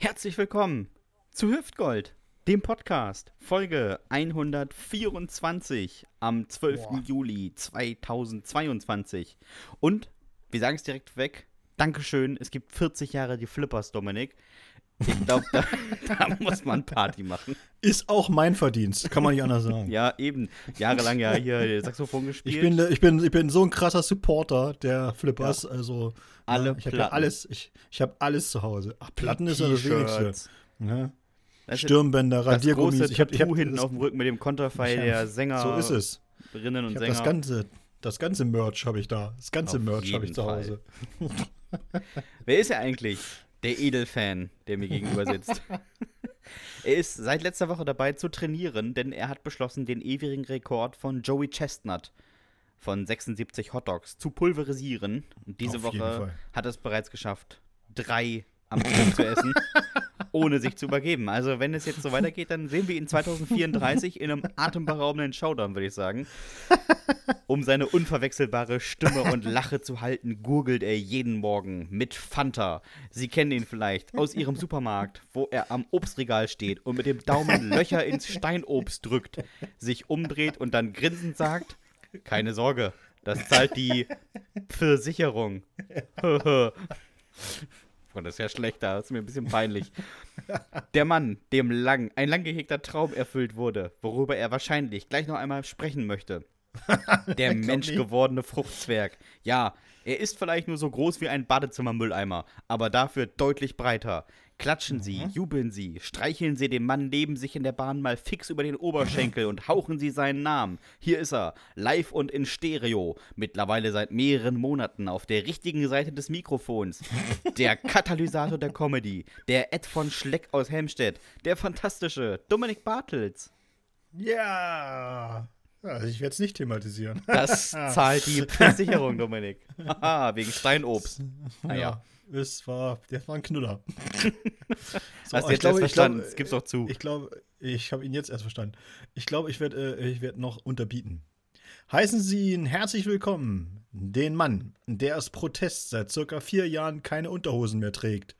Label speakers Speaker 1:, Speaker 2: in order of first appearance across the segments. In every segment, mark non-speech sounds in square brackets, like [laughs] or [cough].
Speaker 1: Herzlich willkommen zu Hüftgold, dem Podcast, Folge 124 am 12.
Speaker 2: Boah.
Speaker 1: Juli 2022. Und wir sagen es direkt weg: Dankeschön, es gibt 40 Jahre die Flippers, Dominik. Ich glaube, da, [laughs] da muss man Party machen.
Speaker 2: Ist auch mein Verdienst, kann man nicht anders sagen.
Speaker 1: Ja, eben. Jahrelang ja hier [laughs] Saxophon gespielt.
Speaker 2: Ich bin, ich, bin, ich bin so ein krasser Supporter der Flippers. Also,
Speaker 1: Alle
Speaker 2: ja, ich habe ja alles, ich, ich habe alles zu Hause. Ach, Platten ist ja das Wenigste. Ja.
Speaker 1: Das
Speaker 2: Stirnbänder, Radiergummis. Ich hab, ich hab,
Speaker 1: hinten
Speaker 2: das,
Speaker 1: auf dem Rücken mit dem Konterfei
Speaker 2: hab-
Speaker 1: der Sänger.
Speaker 2: So ist es.
Speaker 1: Rinnen und
Speaker 2: Ich habe
Speaker 1: Sänger.
Speaker 2: das ganze, das ganze Merch habe ich da. Das ganze
Speaker 1: Auf
Speaker 2: Merch habe ich zu. Hause.
Speaker 1: Wer ist er eigentlich? Der Edelfan, der mir gegenüber sitzt. [laughs] er ist seit letzter Woche dabei zu trainieren, denn er hat beschlossen, den ewigen Rekord von Joey Chestnut von 76 Hotdogs zu pulverisieren. Und diese Woche
Speaker 2: Fall.
Speaker 1: hat er es bereits geschafft, drei am Stück zu essen, [laughs] ohne sich zu übergeben. Also wenn es jetzt so weitergeht, dann sehen wir ihn 2034 in einem atemberaubenden Showdown, würde ich sagen. Um seine unverwechselbare Stimme und Lache zu halten, gurgelt er jeden Morgen mit Fanta. Sie kennen ihn vielleicht aus ihrem Supermarkt, wo er am Obstregal steht und mit dem Daumen Löcher ins Steinobst drückt, sich umdreht und dann grinsend sagt: Keine Sorge, das zahlt die Versicherung. [laughs] Boah, das ist ja schlecht, da ist mir ein bisschen peinlich. Der Mann, dem lang, ein lang gehegter Traum erfüllt wurde, worüber er wahrscheinlich gleich noch einmal sprechen möchte. [laughs] Der menschgewordene Fruchtzwerg. Ja, er ist vielleicht nur so groß wie ein Badezimmermülleimer, aber dafür deutlich breiter. Klatschen Sie, jubeln Sie, streicheln Sie dem Mann neben sich in der Bahn mal fix über den Oberschenkel und hauchen Sie seinen Namen. Hier ist er, live und in Stereo, mittlerweile seit mehreren Monaten auf der richtigen Seite des Mikrofons. Der Katalysator der Comedy, der Ed von Schleck aus Helmstedt, der fantastische Dominik Bartels.
Speaker 2: Ja. ja also ich werde es nicht thematisieren.
Speaker 1: Das [laughs] zahlt die Versicherung, Dominik. Haha, wegen Steinobst. Naja,
Speaker 2: Es war, der war ein Knüller. [laughs]
Speaker 1: hast
Speaker 2: So,
Speaker 1: du
Speaker 2: ich
Speaker 1: jetzt
Speaker 2: glaube,
Speaker 1: erst verstanden?
Speaker 2: glaube,
Speaker 1: Das gibt's doch zu.
Speaker 2: Ich glaube, ich habe ihn jetzt erst verstanden. Ich glaube, ich werde äh, ich werd noch unterbieten. Heißen Sie ihn herzlich willkommen, den Mann, der aus Protest seit circa vier Jahren keine Unterhosen mehr trägt.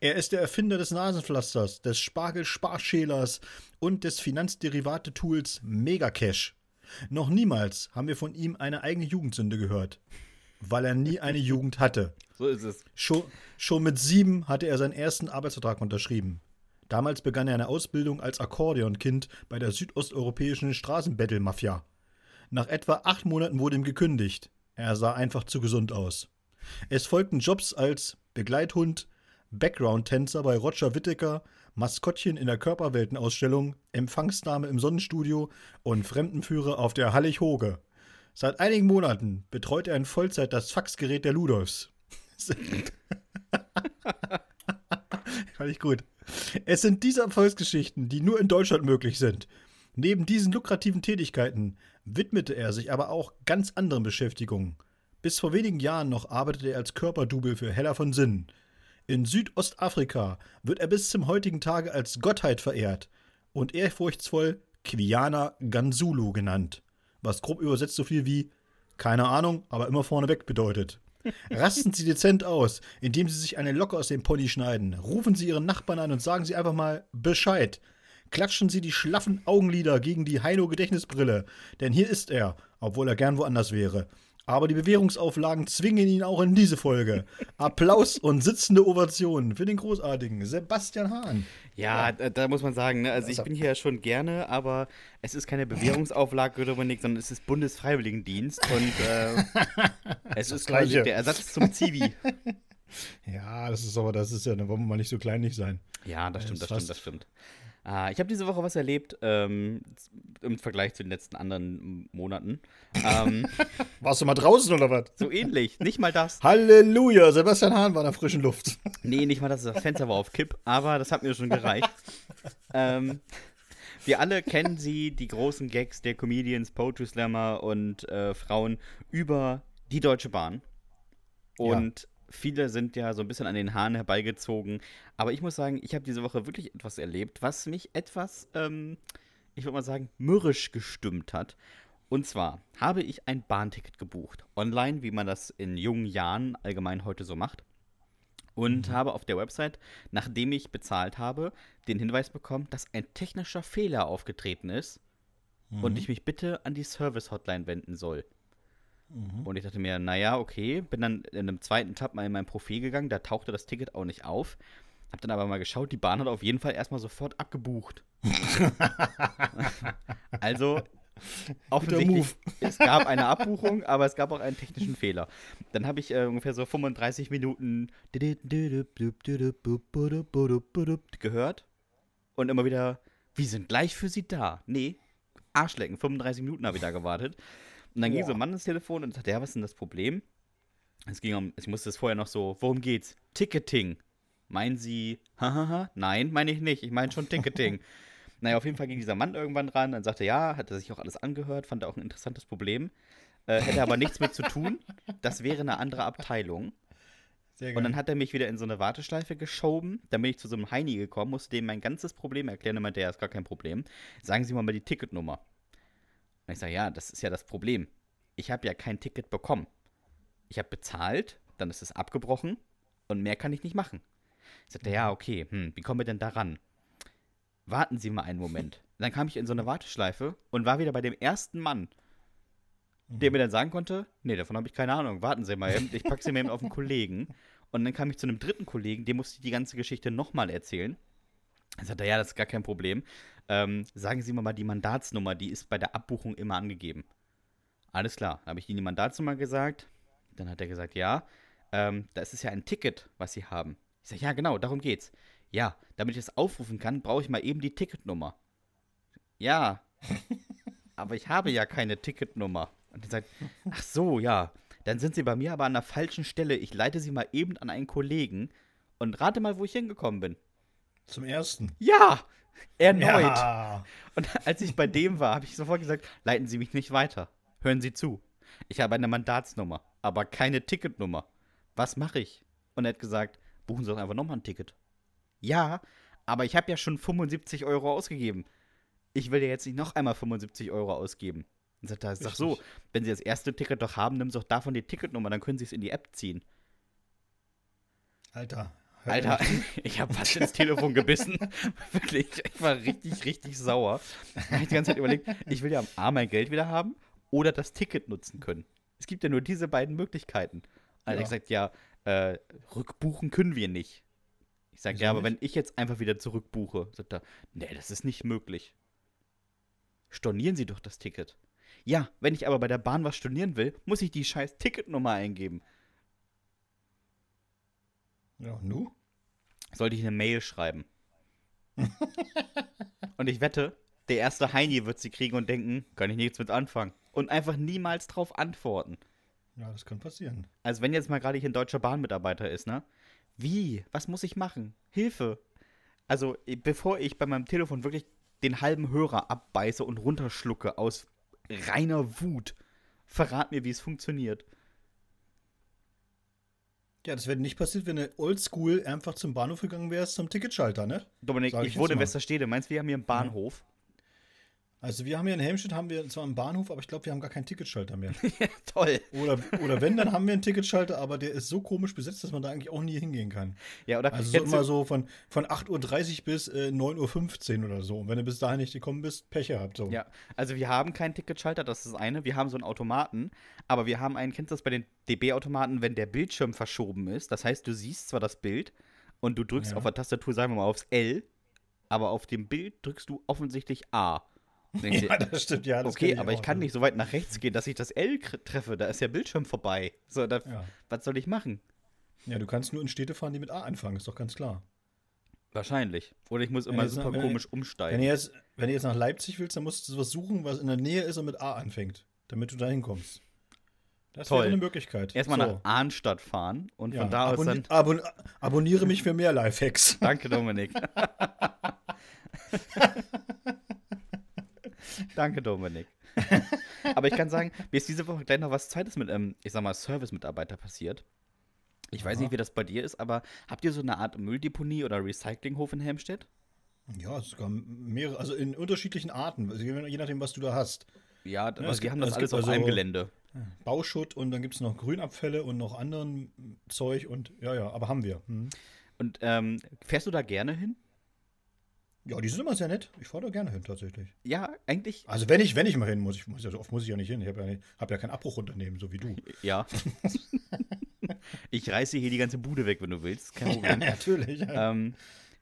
Speaker 2: Er ist der Erfinder des Nasenpflasters, des Spargel-Sparschälers und des Finanzderivate-Tools Megacash. Noch niemals haben wir von ihm eine eigene Jugendsünde gehört, weil er nie eine Jugend hatte.
Speaker 1: So ist es.
Speaker 2: Schon, schon mit sieben hatte er seinen ersten Arbeitsvertrag unterschrieben. Damals begann er eine Ausbildung als Akkordeonkind bei der südosteuropäischen Straßenbattle-Mafia. Nach etwa acht Monaten wurde ihm gekündigt. Er sah einfach zu gesund aus. Es folgten Jobs als Begleithund, Background-Tänzer bei Roger Whittaker, Maskottchen in der Körperweltenausstellung, Empfangsdame im Sonnenstudio und Fremdenführer auf der Hallig Hoge. Seit einigen Monaten betreut er in Vollzeit das Faxgerät der Ludolfs. [laughs] Fand ich gut. Es sind diese Erfolgsgeschichten, die nur in Deutschland möglich sind. Neben diesen lukrativen Tätigkeiten widmete er sich aber auch ganz anderen Beschäftigungen. Bis vor wenigen Jahren noch arbeitete er als Körperdouble für Hella von Sinnen. In Südostafrika wird er bis zum heutigen Tage als Gottheit verehrt und ehrfurchtsvoll Quiana Ganzulu genannt, was grob übersetzt so viel wie keine Ahnung, aber immer vorneweg bedeutet. [laughs] Rasten Sie dezent aus, indem Sie sich eine Locke aus dem Pony schneiden. Rufen Sie Ihren Nachbarn an und sagen Sie einfach mal Bescheid. Klatschen Sie die schlaffen Augenlider gegen die Heino-Gedächtnisbrille, denn hier ist er, obwohl er gern woanders wäre. Aber die Bewährungsauflagen zwingen ihn auch in diese Folge. [laughs] Applaus und sitzende Ovationen für den großartigen Sebastian Hahn.
Speaker 1: Ja, Da, da muss man sagen, ne? also ich
Speaker 2: Also-
Speaker 1: bin hier ja schon gerne, aber es ist keine Bewährungsauflage, Dominik, sondern es ist Bundesfreiwilligendienst und äh, [laughs] es ist quasi
Speaker 2: Gleiche.
Speaker 1: der Ersatz zum Zivi. [laughs]
Speaker 2: Ja, das ist aber, das ist ja, da wollen wir mal nicht so kleinlich sein.
Speaker 1: Ja, das stimmt, das
Speaker 2: Das
Speaker 1: stimmt, das stimmt. Ah, ich habe diese Woche was erlebt, ähm, im Vergleich zu den letzten anderen Monaten. ähm, [laughs]
Speaker 2: Warst du mal draußen oder was?
Speaker 1: so ähnlich, nicht mal das.
Speaker 2: Halleluja, Sebastian Hahn war in der frischen Luft. [laughs]
Speaker 1: Nee, nicht mal das, das Fenster war auf Kipp, aber das hat mir schon gereicht. ähm, wir alle kennen sie, die großen Gags der Comedians, Poetry Slammer und äh, Frauen über die Deutsche Bahn. Und viele sind ja so ein bisschen an den Haaren herbeigezogen. Aber ich muss sagen, ich habe diese Woche wirklich etwas erlebt, was mich etwas, ähm, ich würde mal sagen, mürrisch gestimmt hat. Und zwar habe ich ein Bahnticket gebucht. Online, wie man das in jungen Jahren allgemein heute so macht. Und mhm. habe auf der Website, nachdem ich bezahlt habe, den Hinweis bekommen, dass ein technischer Fehler aufgetreten ist mhm. und ich mich bitte an die Service-Hotline wenden soll. Mhm. Und ich dachte mir, naja, okay, bin dann in einem zweiten Tab mal in mein Profil gegangen, da tauchte das Ticket auch nicht auf. Hab dann aber mal geschaut, die Bahn hat auf jeden Fall erstmal sofort abgebucht. [laughs] also offensichtlich, es gab eine Abbuchung, aber es gab auch einen technischen Fehler. Dann habe ich äh, ungefähr so 35 Minuten gehört und immer wieder, wir sind gleich für Sie da. Nee, Arschlecken, 35 Minuten habe ich da gewartet. Und dann ging so ein Mann ins Telefon und sagte, ja, was ist denn das Problem? Es ging um, ich musste es vorher noch so, worum geht's? Ticketing. Meinen Sie, [laughs] hahaha? Nein, meine ich nicht. Ich meine schon Ticketing. [laughs] naja, auf jeden Fall ging dieser Mann irgendwann ran, dann sagte, ja, hat er sich auch alles angehört, fand er auch ein interessantes Problem. Äh, hätte aber nichts mit zu tun. Das wäre eine andere Abteilung. Und dann hat er mich wieder in so eine Warteschleife geschoben. Dann bin ich zu so einem Heini gekommen, musste dem mein ganzes Problem erklären. Er meinte, ja, ist gar kein Problem. Sagen Sie mal mal die Ticketnummer. Und ich sage, ja, das ist ja das Problem. Ich habe ja kein Ticket bekommen. Ich habe bezahlt, dann ist es abgebrochen und mehr kann ich nicht machen. Ich sagte, ja, okay, hm, wie kommen wir denn daran? Warten Sie mal einen Moment. [laughs] Dann kam ich in so eine Warteschleife und war wieder bei dem ersten Mann, der mir dann sagen konnte, nee, davon habe ich keine Ahnung, warten Sie mal eben, ich packe Sie mir eben auf einen [laughs] Kollegen. Und dann kam ich zu einem dritten Kollegen, dem musste ich die ganze Geschichte nochmal erzählen. Er sagte, ja, das ist gar kein Problem. Ähm, sagen Sie mir mal die Mandatsnummer, die ist bei der Abbuchung immer angegeben. Alles klar, dann habe ich Ihnen die Mandatsnummer gesagt. Dann hat er gesagt, ja, ähm, da ist es ja ein Ticket, was Sie haben. Ich sage, ja, genau, darum geht's. Ja, damit ich es aufrufen kann, brauche ich mal eben die Ticketnummer. Ja, [laughs] aber ich habe ja keine Ticketnummer. Und er sagt, ach so, ja, dann sind Sie bei mir aber an der falschen Stelle. Ich leite Sie mal eben an einen Kollegen und rate mal, wo ich hingekommen bin.
Speaker 2: Zum ersten.
Speaker 1: Ja, erneut. Ja. Und als ich bei dem war, habe ich sofort gesagt, leiten Sie mich nicht weiter. Hören Sie zu. Ich habe eine Mandatsnummer, aber keine Ticketnummer. Was mache ich? Und er hat gesagt, buchen Sie doch einfach nochmal ein Ticket. Ja, aber ich habe ja schon 75 Euro ausgegeben. Ich will ja jetzt nicht noch einmal 75 Euro ausgeben. Und sagt er, sag so, wenn Sie das erste Ticket doch haben, nimm Sie doch davon die Ticketnummer, dann können Sie es in die App ziehen.
Speaker 2: Alter,
Speaker 1: Alter, [laughs] ich habe fast ins Telefon gebissen. [laughs] Wirklich, ich war richtig, richtig sauer. Ich habe die ganze Zeit überlegt, ich will ja am A mein Geld wieder haben oder das Ticket nutzen können. Es gibt ja nur diese beiden Möglichkeiten. Also ja. ich gesagt, ja, äh, rückbuchen können wir nicht. Ich sage, ja, aber nicht? wenn ich jetzt einfach wieder zurückbuche, sagt er, nee, das ist nicht möglich. Stornieren Sie doch das Ticket. Ja, wenn ich aber bei der Bahn was stornieren will, muss ich die scheiß Ticketnummer eingeben.
Speaker 2: Ja, nu?
Speaker 1: Sollte ich eine Mail schreiben. [laughs] und ich wette, der erste Heini wird sie kriegen und denken, kann ich nichts mit anfangen. Und einfach niemals drauf antworten.
Speaker 2: Ja, das kann passieren.
Speaker 1: Also wenn jetzt mal gerade hier ein deutscher Bahnmitarbeiter ist, ne? Wie? Was muss ich machen? Hilfe! Also, bevor ich bei meinem Telefon wirklich den halben Hörer abbeiße und runterschlucke aus reiner Wut, verrat mir, wie es funktioniert.
Speaker 2: Ja, das wäre nicht passiert, wenn du oldschool einfach zum Bahnhof gegangen wärst, zum Ticketschalter, ne?
Speaker 1: Dominik, ich, ich wohne in Westerstede. Meinst du, wir haben hier einen Bahnhof?
Speaker 2: Also wir haben hier in Helmstedt haben wir zwar einen Bahnhof, aber ich glaube, wir haben gar keinen Ticketschalter mehr. [laughs]
Speaker 1: Toll.
Speaker 2: Oder, oder wenn, dann [laughs] haben wir einen Ticketschalter, aber der ist so komisch besetzt, dass man da eigentlich auch nie hingehen kann.
Speaker 1: Ja, oder?
Speaker 2: Also so immer so von, von 8.30 Uhr bis äh, 9.15 Uhr oder so. Und wenn du bis dahin nicht gekommen bist, Pech gehabt. So.
Speaker 1: Ja, also wir haben keinen Ticketschalter, das ist das eine. Wir haben so einen Automaten, aber wir haben einen, kennst du das bei den DB-Automaten, wenn der Bildschirm verschoben ist? Das heißt, du siehst zwar das Bild und du drückst ja. auf der Tastatur, sagen wir mal, aufs L, aber auf dem Bild drückst du offensichtlich A.
Speaker 2: ja, [laughs] das stimmt, ja.
Speaker 1: Das okay, aber ich kann nicht so weit nach rechts gehen, dass ich das L treffe. Da ist der Bildschirm vorbei. So, da, ja. was soll ich machen?
Speaker 2: Ja, du kannst nur in Städte fahren, die mit A anfangen, ist doch ganz klar.
Speaker 1: Wahrscheinlich. Oder ich muss immer super nach, komisch
Speaker 2: wenn,
Speaker 1: umsteigen.
Speaker 2: Wenn du, jetzt, wenn du jetzt nach Leipzig willst, dann musst du was suchen, was in der Nähe ist und mit A anfängt, damit du da hinkommst. Das Toll. wäre eine Möglichkeit.
Speaker 1: Erstmal so. nach Arnstadt fahren und ja. von da aus
Speaker 2: dann. Abon abonniere mich für mehr Lifehacks.
Speaker 1: Danke, Dominik. [laughs] [laughs] Danke, Dominik. [laughs] Aber ich kann sagen, mir ist diese Woche gleich noch was Zweites mit, ähm, ich sag mal, Service-Mitarbeiter passiert. Ich weiß nicht, wie das bei dir ist, aber habt ihr so eine Art Mülldeponie oder Recyclinghof in Helmstedt?
Speaker 2: Ja, sogar mehrere, also in unterschiedlichen Arten, also je nachdem, was du da hast.
Speaker 1: Ja, also wir haben das alles auf also, einem Gelände.
Speaker 2: Bauschutt und dann gibt es noch Grünabfälle und noch anderen Zeug und ja, ja, aber haben wir. Hm.
Speaker 1: Und ähm, fährst du da gerne hin?
Speaker 2: Ja, die sind immer sehr nett. Ich fahre da gerne hin, tatsächlich.
Speaker 1: Ja, eigentlich.
Speaker 2: Also wenn ich, wenn ich mal hin muss, ich muss ja so oft muss ich ja nicht hin. Ich habe ja, hab ja kein Abbruchunternehmen, so wie du.
Speaker 1: Ja. ich reiße hier die ganze Bude weg, wenn du willst. Kein [laughs] Problem.
Speaker 2: Ja, natürlich. Ja.
Speaker 1: Ähm,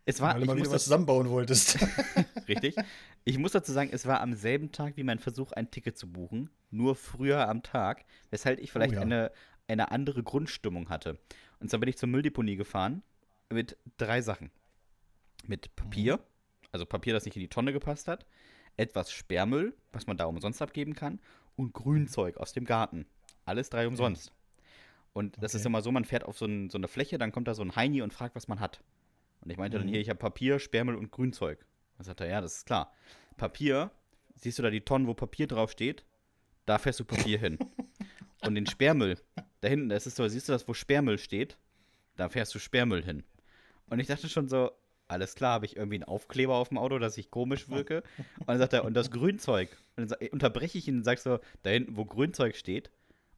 Speaker 1: es war,
Speaker 2: Weil du mal wieder was zusammenbauen wolltest. [laughs]
Speaker 1: Richtig. Ich muss dazu sagen, es war am selben Tag wie mein Versuch, ein Ticket zu buchen, nur früher am Tag, weshalb ich vielleicht
Speaker 2: Oh ja.
Speaker 1: eine, eine andere Grundstimmung hatte. Und zwar bin ich zur Mülldeponie gefahren mit drei Sachen. Mit Papier, also Papier, das nicht in die Tonne gepasst hat, etwas Sperrmüll, was man da umsonst abgeben kann, und Grünzeug aus dem Garten. Alles drei umsonst. Und das ist
Speaker 2: Okay.
Speaker 1: immer so, man fährt auf so, ein, so eine Fläche, dann kommt da so ein Heini und fragt, was man hat. Und ich meinte dann
Speaker 2: Mhm.
Speaker 1: hier, ich habe Papier, Sperrmüll und Grünzeug. Dann sagt er, ja, das ist klar. Papier, siehst du da die Tonnen, wo Papier draufsteht? Da fährst du Papier hin. [laughs] Und den Sperrmüll, da hinten, das ist so, siehst du das, wo Sperrmüll steht? Da fährst du Sperrmüll hin. Und ich dachte schon so, alles klar, habe ich irgendwie einen Aufkleber auf dem Auto, dass ich komisch wirke? Und dann sagt er, und das Grünzeug. Und dann sa- unterbreche ich ihn und sag so, da hinten, wo Grünzeug steht.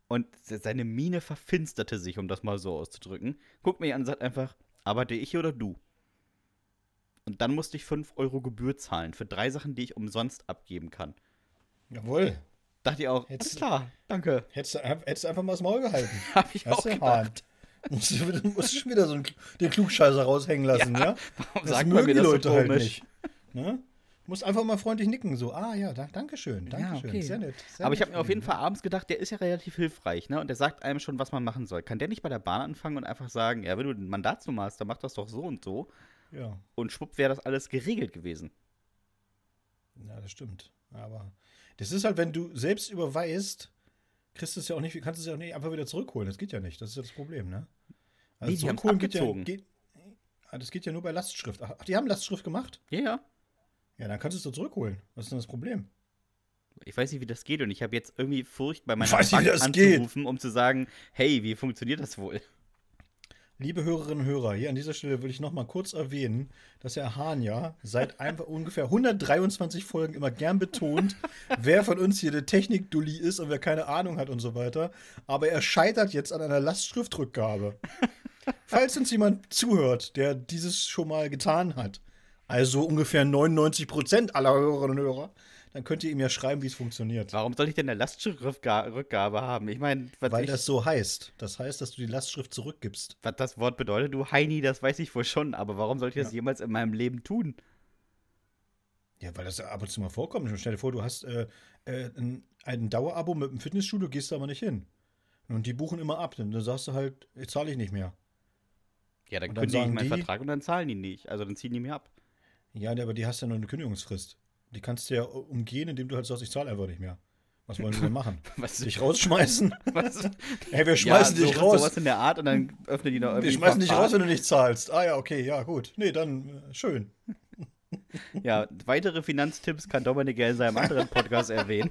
Speaker 1: Und se- seine Miene verfinsterte sich, um das mal so auszudrücken. Guckt mich an und sagt einfach, arbeite ich hier oder du? Und dann musste ich 5 Euro Gebühr zahlen für drei Sachen, die ich umsonst abgeben kann.
Speaker 2: Jawohl.
Speaker 1: Dachte ich auch,
Speaker 2: Hättest-
Speaker 1: alles klar, danke.
Speaker 2: Hättest du, hättest einfach mal das Maul gehalten. [laughs]
Speaker 1: Hab ich
Speaker 2: Hast
Speaker 1: auch gedacht.
Speaker 2: Musst du, musst du schon wieder so einen, den Klugscheißer raushängen lassen, ja? [laughs]
Speaker 1: Warum
Speaker 2: Das
Speaker 1: sagt man
Speaker 2: mögen
Speaker 1: mir
Speaker 2: die
Speaker 1: das
Speaker 2: Leute
Speaker 1: so
Speaker 2: halt nicht. Ne? Musst einfach mal freundlich nicken, so, ah ja, da, danke schön, danke
Speaker 1: Ja,
Speaker 2: schön,
Speaker 1: okay.
Speaker 2: sehr nett. Sehr
Speaker 1: Aber ich habe mir auf jeden. Fall abends gedacht, der ist ja relativ hilfreich, ne? Und der sagt einem schon, was man machen soll. Kann der nicht bei der Bahn anfangen und einfach sagen, ja, wenn du ein Mandatsnummer hast, dann mach das doch so und so.
Speaker 2: Ja,
Speaker 1: Und schwupp wäre das alles geregelt gewesen.
Speaker 2: ja, das stimmt. Aber das ist halt, wenn du selbst überweist, kriegst du es ja auch nicht, kannst du es ja auch nicht einfach wieder zurückholen. Das geht ja nicht. Das ist ja das Problem, ne? Also
Speaker 1: Nee, die haben's
Speaker 2: zurückholen geht ja,
Speaker 1: abgezogen.
Speaker 2: geht, ah, das geht ja nur bei Lastschrift. Ach, die haben Lastschrift gemacht?
Speaker 1: Ja, ja.
Speaker 2: Ja, dann kannst du es doch zurückholen. Was ist denn das Problem?
Speaker 1: Ich weiß nicht, wie das geht und ich habe jetzt irgendwie Furcht, bei meiner
Speaker 2: weiß nicht,
Speaker 1: Bank
Speaker 2: das geht.
Speaker 1: anzurufen, um zu sagen, hey, wie funktioniert das wohl?
Speaker 2: Liebe Hörerinnen und Hörer, hier an dieser Stelle würde ich noch mal kurz erwähnen, dass Herr Hahn ja seit einfach ungefähr 123 Folgen immer gern betont, [laughs] wer von uns hier der Technik-Dulli ist und wer keine Ahnung hat und so weiter. Aber er scheitert jetzt an einer Lastschriftrückgabe. [laughs] Falls uns jemand zuhört, der dieses schon mal getan hat, also ungefähr 99 Prozent aller Hörerinnen und Hörer, dann könnt ihr ihm ja schreiben, wie es funktioniert.
Speaker 1: Warum soll ich denn eine Lastschriftrückgabe haben? Ich meine,
Speaker 2: Weil
Speaker 1: ich-
Speaker 2: das so heißt. Das heißt, dass du die Lastschrift zurückgibst.
Speaker 1: was das Wort bedeutet, du Heini, das weiß ich wohl schon, aber warum sollte ich das
Speaker 2: Ja.
Speaker 1: jemals in meinem Leben tun?
Speaker 2: Ja, weil das ab und zu mal vorkommt. Stell dir vor, du hast äh, äh, ein, ein Dauerabo mit einem Fitnessstudio, gehst da aber nicht hin. Und die buchen immer ab. Dann sagst du halt, jetzt zahle ich nicht mehr.
Speaker 1: Ja, dann
Speaker 2: dann
Speaker 1: kündige ich meinen
Speaker 2: die-
Speaker 1: Vertrag und dann zahlen die nicht. Also dann ziehen die mir ab.
Speaker 2: Ja, aber die hast ja nur eine Kündigungsfrist. Die kannst du ja umgehen, indem du halt sagst, ich zahle einfach nicht mehr. Was wollen wir denn machen? [laughs]
Speaker 1: Was,
Speaker 2: Dich rausschmeißen? [laughs]
Speaker 1: was?
Speaker 2: Hey, wir schmeißen
Speaker 1: ja,
Speaker 2: dich
Speaker 1: so,
Speaker 2: raus.
Speaker 1: Sowas in der Art und dann öffnen die noch irgendwie.
Speaker 2: wir schmeißen dich raus, wenn du nicht zahlst. Ah ja, okay, ja, gut. Nee, dann äh, schön.
Speaker 1: Ja, weitere Finanztipps kann Dominik ja in seinem anderen Podcast erwähnen.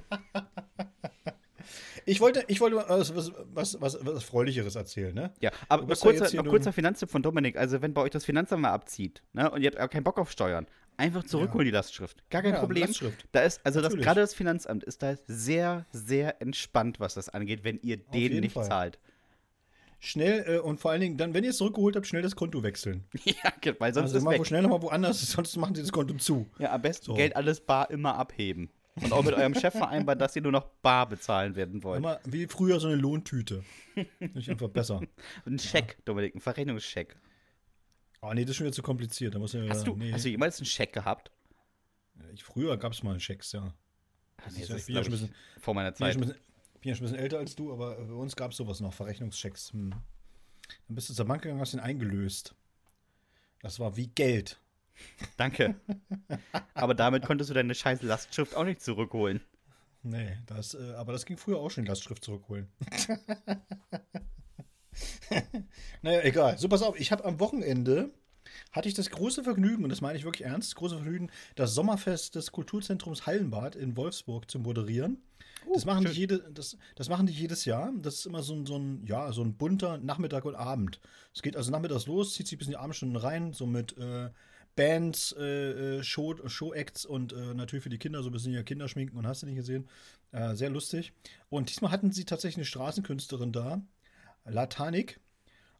Speaker 2: Ich wollte, ich wollte was, was, was, was, was Freulicheres erzählen, ne?
Speaker 1: Ja, aber kurzer, kurzer Finanztipp von Dominik. Also, wenn bei euch das Finanzamt mal abzieht ne, und ihr habt keinen Bock auf Steuern, einfach zurückholen die Lastschrift. Gar kein
Speaker 2: Ja,
Speaker 1: Problem.
Speaker 2: Lastschrift.
Speaker 1: Da ist, also das, gerade das Finanzamt ist da sehr, sehr entspannt, was das angeht, wenn ihr
Speaker 2: jeden
Speaker 1: nicht
Speaker 2: Fall.
Speaker 1: zahlt.
Speaker 2: Schnell äh, und vor allen Dingen, dann, wenn ihr es zurückgeholt habt, schnell das Konto wechseln. [laughs]
Speaker 1: ja, weil sonst
Speaker 2: Also
Speaker 1: ist
Speaker 2: mal
Speaker 1: weg.
Speaker 2: wo schnell nochmal woanders, [laughs] sonst machen sie das Konto zu.
Speaker 1: Ja, am besten
Speaker 2: So.
Speaker 1: Geld alles bar immer abheben. Und auch mit eurem Chef vereinbaren, dass ihr nur noch bar bezahlen werden wollt.
Speaker 2: Immer wie früher so eine Lohntüte. Nicht einfach besser. [laughs]
Speaker 1: Ein Scheck, Dominik, ein Verrechnungscheck.
Speaker 2: Oh nee, das ist schon wieder zu kompliziert. Da muss ja,
Speaker 1: Hast du,
Speaker 2: nee.
Speaker 1: hast du jemals einen Scheck gehabt?
Speaker 2: ich, früher gab es mal einen Schecks, ja. Ist, ich bin schon bisschen-
Speaker 1: vor meiner
Speaker 2: bin ja
Speaker 1: Zeit.
Speaker 2: bisschen, bin ja schon ein bisschen älter als du, aber bei uns gab es sowas noch, Verrechnungschecks. Hm. Dann bist du zur Bank gegangen, hast den eingelöst. Das war wie Geld.
Speaker 1: Danke. [laughs] Aber damit konntest du deine scheiß Lastschrift auch nicht zurückholen.
Speaker 2: Nee, das, äh, aber das ging früher auch schon, Lastschrift zurückholen. [laughs] [laughs] naja, egal. So, pass auf, ich habe am Wochenende, hatte ich das große Vergnügen, und das meine ich wirklich ernst, das große Vergnügen, das Sommerfest des Kulturzentrums Hallenbad in Wolfsburg zu moderieren. Das machen, die jede, das, das machen die jedes Jahr. Das ist immer so ein, so ein, ja, so ein bunter Nachmittag und Abend. Es geht also nachmittags los, zieht sich bis in die Abendstunden rein, so mit äh, Bands, äh, äh Show, Show-Acts und äh, natürlich für die Kinder so ein bisschen ja Kinderschminken und hast du nicht gesehen. Äh, sehr lustig. Und diesmal hatten sie tatsächlich eine Straßenkünstlerin da, Latanik.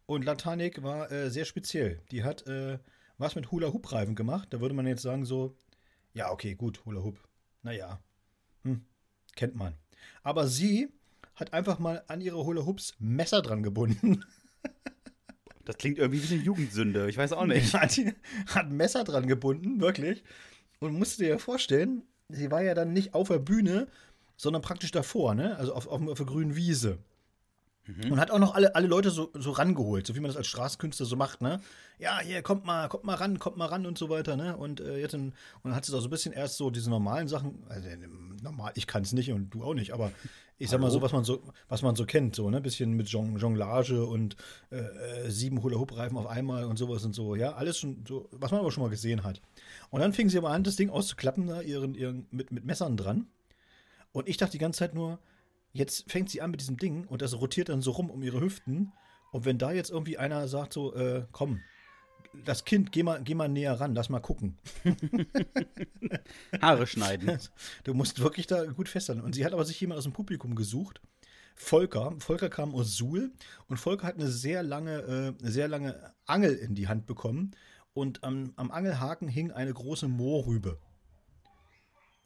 Speaker 2: Und Latanik war äh, sehr speziell. Die hat äh, was mit Hula-Hoop-Reifen gemacht. Da würde man jetzt sagen so, ja, okay, gut, Hula-Hoop. Naja, hm, kennt man. Aber sie hat einfach mal an ihre Hula-Hoops Messer dran gebunden. [laughs]
Speaker 1: Das klingt irgendwie wie eine Jugendsünde. Ich weiß auch nicht. [laughs]
Speaker 2: Hat, hat Messer dran gebunden, wirklich. Und musste dir ja vorstellen, sie war ja dann nicht auf der Bühne, sondern praktisch davor, ne? Also auf, auf, auf der grünen Wiese. Mhm. Und hat auch noch alle, alle Leute so, so rangeholt, so wie man das als Straßenkünstler so macht, ne? Ja, hier, kommt mal, kommt mal ran, kommt mal ran und so weiter, ne? Und äh, jetzt in, und dann hat sie da so ein bisschen erst so diese normalen Sachen, also normal, ich kann es nicht und du auch nicht, aber ich sag mal so, was man so, was man so kennt, so, ne? Bisschen mit Jonglage und äh, äh, sieben Hula-Hoop-Reifen auf einmal und sowas und so, ja, alles schon so, was man aber schon mal gesehen hat. Und dann fing sie aber an, das Ding auszuklappen, da ihren, ihren, mit, mit Messern dran. Und ich dachte die ganze Zeit nur, Jetzt fängt sie an mit diesem Ding und das rotiert dann so rum um ihre Hüften. Und wenn da jetzt irgendwie einer sagt so, äh, komm, das Kind, geh mal, geh mal näher ran, lass mal gucken. [laughs]
Speaker 1: Haare schneiden. [laughs]
Speaker 2: Du musst wirklich da gut festhalten. Und sie hat aber sich jemand aus dem Publikum gesucht. Volker. Volker kam aus Suhl und Volker hat eine sehr lange, äh, sehr lange Angel in die Hand bekommen. Und am, am Angelhaken hing eine große Moorrübe.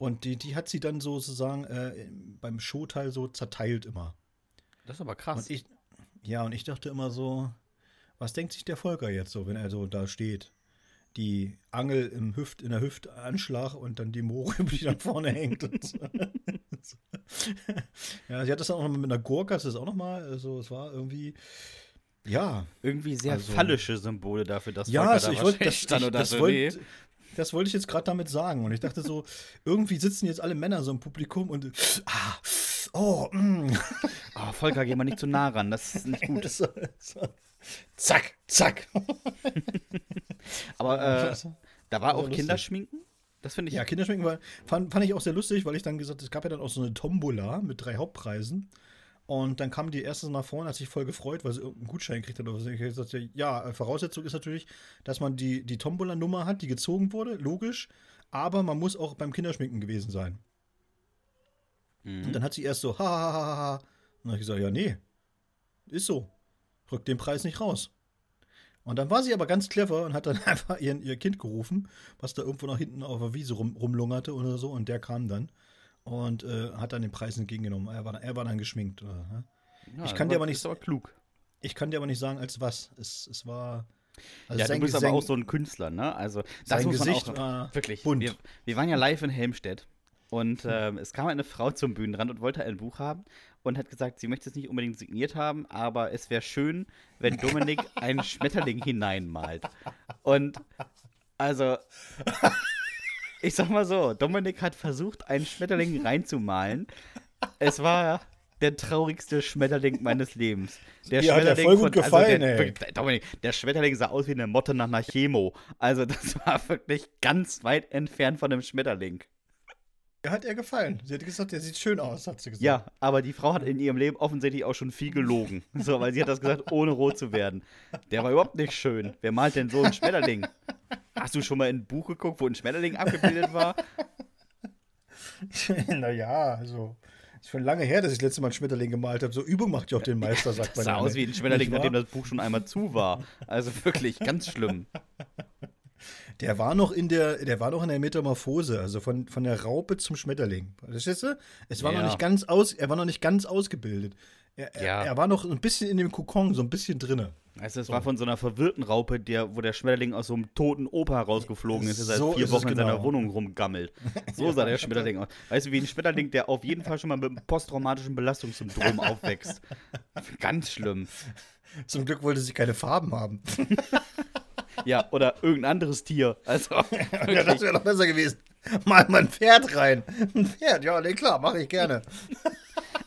Speaker 2: Und die, die hat sie dann sozusagen äh, beim Showteil so zerteilt immer.
Speaker 1: Das ist aber krass.
Speaker 2: Und ich, ja, und ich dachte immer so, was denkt sich der Volker jetzt so, wenn er so da steht? Die Angel im Hüft, in der Hüftanschlag und dann die Moore, [laughs] die dann vorne hängt. Und so. [laughs] ja, sie hat das auch noch mit einer Gurke, das ist auch noch mal, also es war irgendwie, ja.
Speaker 1: Irgendwie sehr also, fallische Symbole dafür, dass
Speaker 2: ja, Volker also da ich wollte, das, ich, das, wollt, das wollte ich jetzt gerade damit sagen. Und ich dachte so, [laughs] irgendwie sitzen jetzt alle Männer so im Publikum und [sniffs] ah, [sniffs] oh, mm.
Speaker 1: oh, [laughs] Volker, geh mal nicht zu nah ran, das ist nicht gut. [laughs] so,
Speaker 2: so. Zack, zack.
Speaker 1: Aber äh, da war auch Kinderschminken? Das finde ich.
Speaker 2: Ja, Kinderschminken war, fand, fand ich auch sehr lustig, weil ich dann gesagt, es gab ja dann auch so eine Tombola mit drei Hauptpreisen. Und dann kam die erste Mal vorne, hat sich voll gefreut, weil sie irgendeinen Gutschein gekriegt hat. Ich gesagt, ja, Voraussetzung ist natürlich, dass man die, die Tombola-Nummer hat, die gezogen wurde, logisch. Aber man muss auch beim Kinderschminken gewesen sein. Mhm. Und dann hat sie erst so, ha, ha, ha, ha. Und dann habe ich gesagt, ja, nee, ist so. Rückt den Preis nicht raus. Und dann war sie aber ganz clever und hat dann [laughs] einfach ihren, ihr Kind gerufen, was da irgendwo nach hinten auf der Wiese rum, rumlungerte oder so. Und der kam dann und äh, hat dann den Preis entgegengenommen. Er war, er war dann geschminkt. Oder, ja, ich kann dir aber nicht.
Speaker 1: Ist aber klug.
Speaker 2: Ich kann dir aber nicht sagen, als was. Es, es war.
Speaker 1: Also ja, du bist Gesang, aber auch so ein Künstler, ne? Also, das muss Gesicht man auch. War wirklich. Bunt. Wir, wir waren ja live in Helmstedt. Und äh, es kam eine Frau zum Bühnenrand und wollte ein Buch haben und hat gesagt, sie möchte es nicht unbedingt signiert haben, aber es wäre schön, wenn Dominik einen Schmetterling hineinmalt. Und also, ich sag mal so, Dominik hat versucht, einen Schmetterling reinzumalen. Es war der traurigste Schmetterling meines Lebens. Der
Speaker 2: ja, Schmetterling hat voll gut von, gefallen,
Speaker 1: also der, ey. Dominik, der Schmetterling sah aus wie eine Motte nach einer Chemo. Also das war wirklich ganz weit entfernt von einem Schmetterling.
Speaker 2: Der hat ihr gefallen. Sie hat gesagt, der sieht schön aus, hat sie gesagt.
Speaker 1: Ja, aber die Frau hat in ihrem Leben offensichtlich auch schon viel gelogen. So, weil sie hat das gesagt, ohne rot zu werden. Der war überhaupt nicht schön. Wer malt denn so einen Schmetterling? Hast du schon mal in ein Buch geguckt, wo ein Schmetterling abgebildet war? [laughs]
Speaker 2: naja, also. Ist schon lange her, dass ich das letzte Mal einen Schmetterling gemalt habe. So Übung macht ja auch den Meister, sagt
Speaker 1: man. Das sah aus wie ein Schmetterling, nachdem das Buch schon einmal zu war. Also wirklich ganz schlimm.
Speaker 2: Der war noch in der, der war noch in der Metamorphose, also von, von der Raupe zum Schmetterling. Verstehst du? Es war ja. noch nicht ganz aus, er war noch nicht ganz ausgebildet. Er, ja. er, er, war noch ein bisschen in dem Kokon, so ein bisschen drinne.
Speaker 1: Also es so. war von so einer verwirrten Raupe, der, wo der Schmetterling aus so einem toten Opa rausgeflogen ist, der seit so vier Wochen genau. in seiner Wohnung rumgammelt. [laughs] So ja, sah der Schmetterling aus. Weißt du, wie ein Schmetterling, der auf jeden Fall schon mal mit einem posttraumatischen Belastungssyndrom [laughs] aufwächst. Ganz schlimm.
Speaker 2: Zum Glück wollte sie keine Farben haben. [laughs]
Speaker 1: Ja, oder irgendein anderes Tier. Also, [laughs]
Speaker 2: ja, das wäre doch besser gewesen. Mal mal ein Pferd rein. Ein Pferd, ja, nee, klar, mache ich gerne.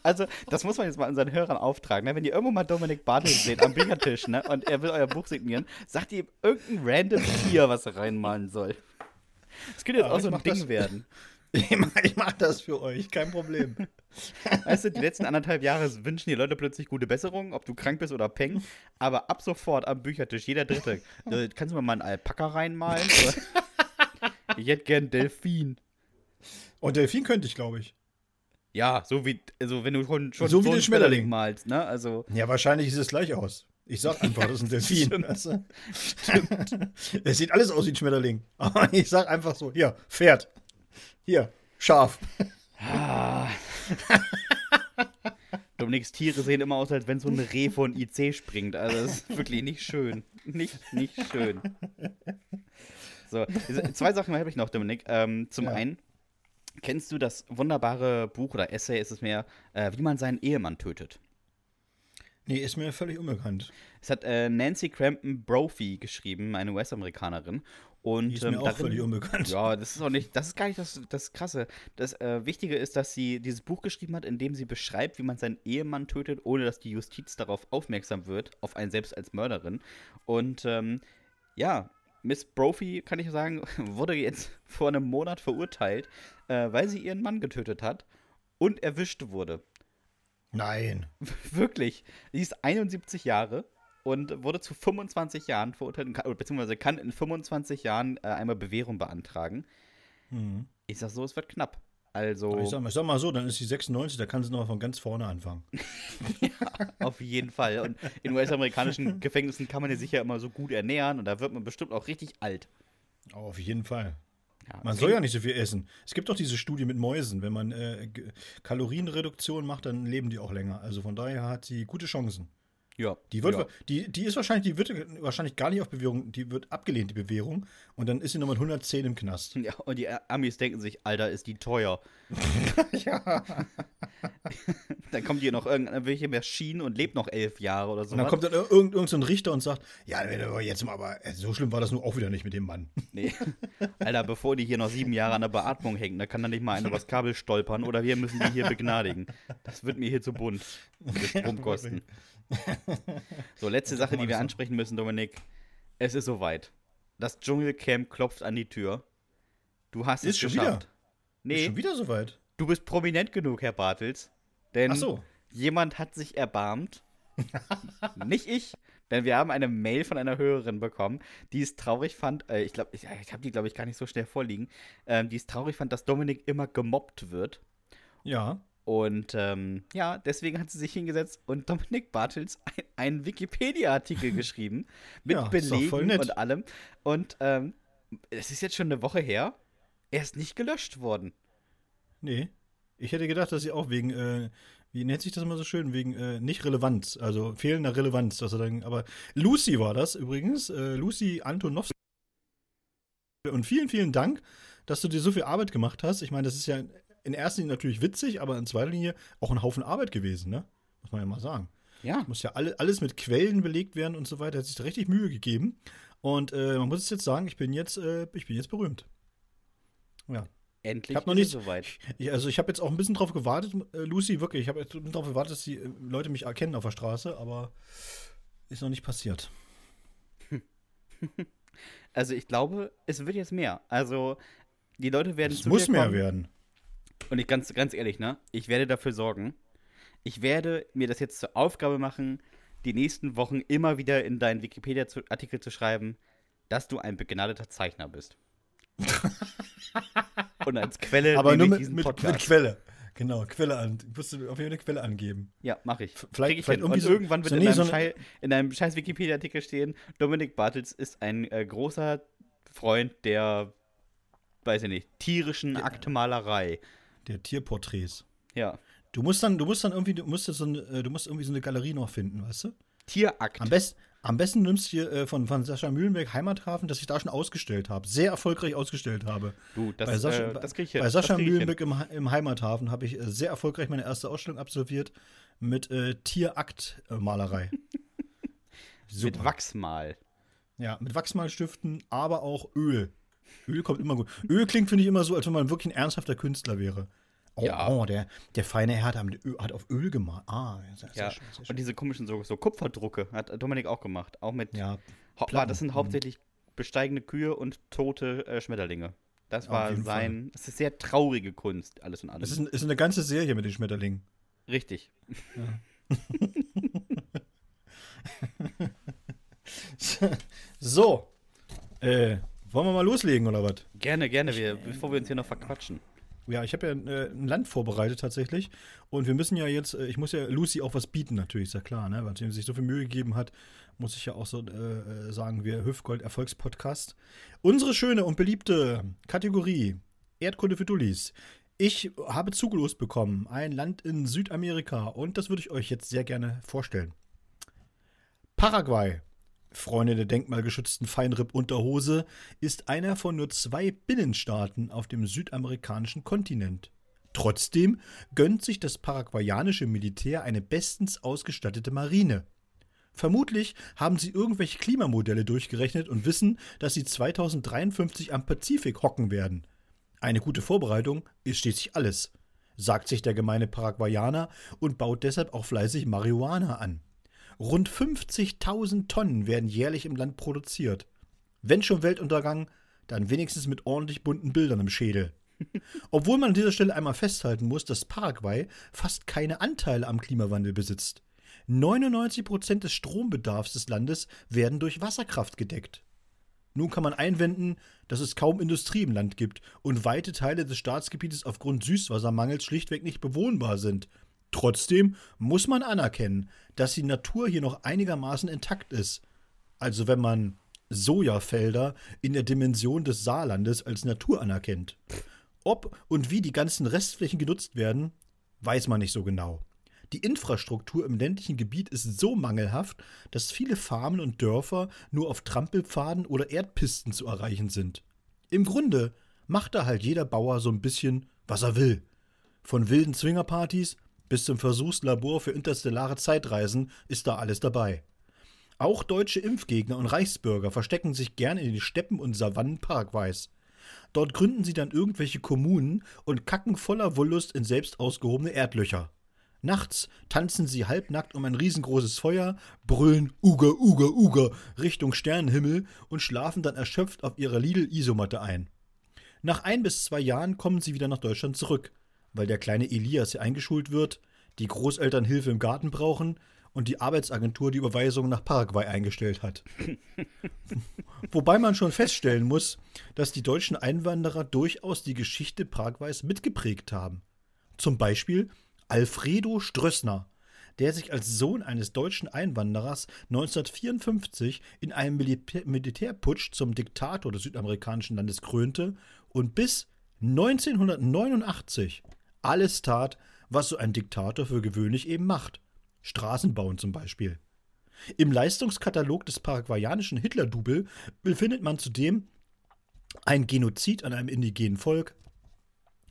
Speaker 1: Also, das muss man jetzt mal unseren Hörern auftragen. Ne? Wenn ihr irgendwo mal Dominik Bartels seht am Büchertisch ne? und er will euer Buch signieren, sagt ihr ihm irgendein random Tier, was er reinmalen soll. Das könnte jetzt ja, auch so ein Ding werden. [laughs]
Speaker 2: Ich mache mach das für euch, kein Problem. [laughs]
Speaker 1: Weißt du, die letzten anderthalb Jahre wünschen die Leute plötzlich gute Besserung, ob du krank bist oder peng. Aber ab sofort am Büchertisch, jeder Dritte, [laughs] äh, kannst du mir mal einen Alpaka reinmalen? Ich hätte gern Delfin.
Speaker 2: Und Delfin könnte ich, glaube ich.
Speaker 1: Ja, so wie, also wenn du schon, schon
Speaker 2: So wie
Speaker 1: einen
Speaker 2: den Schmetterling.
Speaker 1: malst, ne? Also,
Speaker 2: Ja, wahrscheinlich sieht es gleich aus. Ich sag einfach, das ist ein Delfin.
Speaker 1: Stimmt.
Speaker 2: Es sieht alles aus wie ein Schmetterling. Aber ich sag einfach so: hier, Pferd. Hier, Schaf.
Speaker 1: ah. [laughs] Dominiks Tiere sehen immer aus, als wenn so ein Reh von IC springt. Also, das ist wirklich nicht schön. Nicht, nicht schön. So, diese- zwei Sachen habe ich noch, Dominik. Ähm, zum
Speaker 2: Ja.
Speaker 1: einen, kennst du das wunderbare Buch oder Essay, ist es mehr, äh, wie man seinen Ehemann tötet?
Speaker 2: Nee, ist mir völlig unbekannt.
Speaker 1: Es hat äh, Nancy Crampton Brophy geschrieben, eine US-Amerikanerin. Und
Speaker 2: Die ist mir
Speaker 1: ähm,
Speaker 2: auch
Speaker 1: darin-
Speaker 2: völlig unbekannt.
Speaker 1: Ja, das ist auch nicht, das ist gar nicht das, das Krasse. Das äh, Wichtige ist, dass sie dieses Buch geschrieben hat, in dem sie beschreibt, wie man seinen Ehemann tötet, ohne dass die Justiz darauf aufmerksam wird, auf einen selbst als Mörderin. Und ähm, ja, Miss Brophy, kann ich sagen, [laughs] wurde jetzt vor einem Monat verurteilt, äh, weil sie ihren Mann getötet hat und erwischt wurde.
Speaker 2: Nein. [laughs]
Speaker 1: Wirklich. Sie ist 71 Jahre und wurde zu 25 Jahren verurteilt, kann- beziehungsweise kann in 25 Jahren äh, einmal Bewährung beantragen.
Speaker 2: Mhm.
Speaker 1: Ich sag so, es wird knapp. Also,
Speaker 2: Ich, sag mal, ich sag mal so, dann ist sie 96, da kann sie noch von ganz vorne anfangen. [laughs]
Speaker 1: auf jeden Fall. Und in US-amerikanischen [laughs] Gefängnissen kann man ja sicher immer so gut ernähren und da wird man bestimmt auch richtig alt.
Speaker 2: Auf jeden Fall.
Speaker 1: Ja,
Speaker 2: Man soll ja nicht so viel essen. Es gibt doch diese Studie mit Mäusen. Wenn man äh, Kalorienreduktion macht, dann leben die auch länger. Also von daher hat sie gute Chancen.
Speaker 1: Ja.
Speaker 2: Die wird,
Speaker 1: ja.
Speaker 2: die, die ist wahrscheinlich, die wird wahrscheinlich gar nicht auf Bewährung, die wird abgelehnt, die Bewährung. Und dann ist sie nochmal 110 im Knast.
Speaker 1: ja, und die Amis denken sich, Alter, ist die teuer. [laughs]
Speaker 2: ja. [laughs]
Speaker 1: Dann kommt hier noch irgendwelche Maschinen und lebt noch elf Jahre oder so.
Speaker 2: Und dann kommt dann ir- irgend, irgend so ein Richter und sagt, ja, jetzt mal, aber äh, so schlimm war das nur auch wieder nicht mit dem Mann. [laughs]
Speaker 1: Nee. Alter, bevor die hier noch sieben Jahre an der Beatmung hängen, da kann dann nicht mal einer übers Kabel stolpern oder wir müssen die hier begnadigen. Das wird mir hier zu bunt. Mit Stromkosten. [laughs] So, letzte Sache, die wir ansprechen müssen, Dominik. Es ist soweit. Das Dschungelcamp klopft an die Tür. Du hast
Speaker 2: Ist
Speaker 1: es
Speaker 2: schon
Speaker 1: geschafft.
Speaker 2: Ist
Speaker 1: Nee,
Speaker 2: schon wieder soweit.
Speaker 1: du bist prominent genug, Herr Bartels. Denn
Speaker 2: so.
Speaker 1: jemand hat sich erbarmt. [laughs] Nicht ich, denn wir haben eine Mail von einer Hörerin bekommen, die es traurig fand. Äh, ich glaube, ich, ich habe die, glaube ich, gar nicht so schnell vorliegen. Ähm, die es traurig fand, dass Dominik immer gemobbt wird.
Speaker 2: Ja.
Speaker 1: Und ähm, ja, deswegen hat sie sich hingesetzt und Dominik Bartels ein, einen Wikipedia-Artikel [laughs] geschrieben mit
Speaker 2: Ja,
Speaker 1: Belegen und allem. Und ähm, es ist jetzt schon eine Woche her. Er ist nicht gelöscht worden.
Speaker 2: Nee. Ich hätte gedacht, dass sie auch wegen, äh, wie nennt sich das immer so schön, wegen äh, nicht Relevanz, also fehlender Relevanz, dass er dann, aber Lucy war das übrigens, äh, Lucy Antonowski. Und vielen, vielen Dank, dass du dir so viel Arbeit gemacht hast. Ich meine, das ist ja in erster Linie natürlich witzig, aber in zweiter Linie auch ein Haufen Arbeit gewesen, ne? Muss man ja mal sagen.
Speaker 1: Ja.
Speaker 2: Muss ja alle, alles mit Quellen belegt werden und so weiter. Hat sich da richtig Mühe gegeben. Und äh, man muss es jetzt sagen, ich bin jetzt, äh, ich bin jetzt berühmt. Ja.
Speaker 1: Endlich
Speaker 2: Ich hab noch nicht-
Speaker 1: soweit. [laughs]
Speaker 2: Ich, also ich habe jetzt auch ein bisschen drauf gewartet, äh, Lucy, wirklich. Ich habe jetzt ein bisschen drauf gewartet, dass die äh, Leute mich erkennen auf der Straße, aber ist noch nicht passiert. [laughs]
Speaker 1: Also ich glaube, es wird jetzt mehr. Also die Leute werden
Speaker 2: Es
Speaker 1: zu
Speaker 2: muss
Speaker 1: mir
Speaker 2: mehr
Speaker 1: kommen.
Speaker 2: werden.
Speaker 1: Und ich ganz, ganz ehrlich, ne? Ich werde dafür sorgen. Ich werde mir das jetzt zur Aufgabe machen, die nächsten Wochen immer wieder in deinen Wikipedia-Artikel zu schreiben, dass du ein begnadeter Zeichner bist. [laughs] Und als Quelle
Speaker 2: Aber nur mit,
Speaker 1: diesen
Speaker 2: mit, mit
Speaker 1: Podcast.
Speaker 2: Quelle. Genau, Quelle an. Musst du auf jeden Fall eine Quelle angeben.
Speaker 1: Ja, mache ich.
Speaker 2: F- vielleicht-
Speaker 1: ich
Speaker 2: vielleicht irgendwie so-
Speaker 1: irgendwann wird
Speaker 2: so
Speaker 1: in, deinem
Speaker 2: so
Speaker 1: Schei in deinem scheiß Wikipedia-Artikel stehen, Dominik Bartels ist ein äh, großer Freund der, weiß ich nicht, tierischen Aktmalerei.
Speaker 2: Der Tierporträts.
Speaker 1: Ja.
Speaker 2: Du musst dann, du musst dann irgendwie, du musst, so eine, äh, du musst irgendwie so eine Galerie noch finden, weißt du?
Speaker 1: Tierakt.
Speaker 2: Am, best, am besten nimmst du hier äh, von, von Sascha Mühlenberg Heimathafen, das ich da schon ausgestellt habe. Sehr erfolgreich ausgestellt habe.
Speaker 1: Du, das,
Speaker 2: bei Sascha,
Speaker 1: äh, das krieg ich hin.
Speaker 2: bei Sascha. Mühlenbeck im, im Heimathafen habe ich äh, sehr erfolgreich meine erste Ausstellung absolviert mit äh, Tierakt-Malerei. [laughs]
Speaker 1: Mit Wachsmal.
Speaker 2: Ja, mit Wachsmalstiften, aber auch Öl. Öl kommt immer gut. Öl klingt, finde ich, immer so, als wenn man wirklich ein ernsthafter Künstler wäre. Oh,
Speaker 1: Ja.
Speaker 2: oh der, der feine Herr hat, Öl, hat auf Öl gemalt. Ah, sehr, sehr
Speaker 1: Ja.
Speaker 2: schön, sehr
Speaker 1: Und
Speaker 2: schön.
Speaker 1: diese komischen so, so Kupferdrucke hat Dominik auch gemacht. Auch mit.
Speaker 2: Ja,
Speaker 1: Hau-
Speaker 2: Platten.
Speaker 1: das sind hauptsächlich besteigende Kühe und tote äh, Schmetterlinge. Das war sein. Es ist sehr traurige Kunst, alles und alles.
Speaker 2: es ist, ist eine ganze Serie mit den Schmetterlingen.
Speaker 1: Richtig. [laughs]
Speaker 2: So. Äh, Wollen wir mal loslegen oder was?
Speaker 1: Gerne, gerne, wir, bevor wir uns hier noch verquatschen.
Speaker 2: Ja, ich habe ja äh, ein Land vorbereitet tatsächlich. Und wir müssen ja jetzt, äh, ich muss ja Lucy auch was bieten, natürlich, ist ja klar, ne? Weil sie sich so viel Mühe gegeben hat, muss ich ja auch so äh, äh sagen, wir Hüftgold Erfolgspodcast. Unsere schöne und beliebte Kategorie Erdkunde für Dullis. Ich habe zugelost bekommen, ein Land in Südamerika und das würde ich euch jetzt sehr gerne vorstellen. Paraguay. Freunde der denkmalgeschützten Feinripp-Unterhose, ist einer von nur zwei Binnenstaaten auf dem südamerikanischen Kontinent. Trotzdem gönnt sich das paraguayanische Militär eine bestens ausgestattete Marine. Vermutlich haben sie irgendwelche Klimamodelle durchgerechnet und wissen, dass sie 2053 am Pazifik hocken werden. Eine gute Vorbereitung ist schließlich alles, sagt sich der gemeine Paraguayaner und baut deshalb auch fleißig Marihuana an. Rund 50.000 Tonnen werden jährlich im Land produziert. Wenn schon Weltuntergang, dann wenigstens mit ordentlich bunten Bildern im Schädel. [laughs] Obwohl man an dieser Stelle einmal festhalten muss, dass Paraguay fast keine Anteile am Klimawandel besitzt. 99 Prozent des Strombedarfs des Landes werden durch Wasserkraft gedeckt. Nun kann man einwenden, dass es kaum Industrie im Land gibt und weite Teile des Staatsgebietes aufgrund Süßwassermangels schlichtweg nicht bewohnbar sind Trotzdem muss man anerkennen, dass die Natur hier noch einigermaßen intakt ist. Also wenn man Sojafelder in der Dimension des Saarlandes als Natur anerkennt. Ob und wie die ganzen Restflächen genutzt werden, weiß man nicht so genau. Die Infrastruktur im ländlichen Gebiet ist so mangelhaft, dass viele Farmen und Dörfer nur auf Trampelpfaden oder Erdpisten zu erreichen sind. Im Grunde macht da halt jeder Bauer so ein bisschen, was er will. Von wilden Zwingerpartys bis zum Versuchslabor für interstellare Zeitreisen ist da alles dabei. Auch deutsche Impfgegner und Reichsbürger verstecken sich gern in den Steppen und Savannen Paraguays. Dort gründen sie dann irgendwelche Kommunen und kacken voller Wollust in selbst ausgehobene Erdlöcher. Nachts tanzen sie halbnackt um ein riesengroßes Feuer, brüllen Uga, Uga, Uga Richtung Sternenhimmel und schlafen dann erschöpft auf ihrer Lidl-Isomatte ein. Nach ein bis zwei Jahren kommen sie wieder nach Deutschland zurück weil der kleine Elias hier eingeschult wird, die Großeltern Hilfe im Garten brauchen und die Arbeitsagentur die Überweisung nach Paraguay eingestellt hat. [laughs] Wobei man schon feststellen muss, dass die deutschen Einwanderer durchaus die Geschichte Paraguays mitgeprägt haben. Zum Beispiel Alfredo Strössner, der sich als Sohn eines deutschen Einwanderers 1954 in einem Militärputsch zum Diktator des südamerikanischen Landes krönte und bis 1989 alles tat, was so ein Diktator für gewöhnlich eben macht. Straßen bauen zum Beispiel. Im Leistungskatalog des paraguayanischen Hitler-Double befindet man zudem ein Genozid an einem indigenen Volk,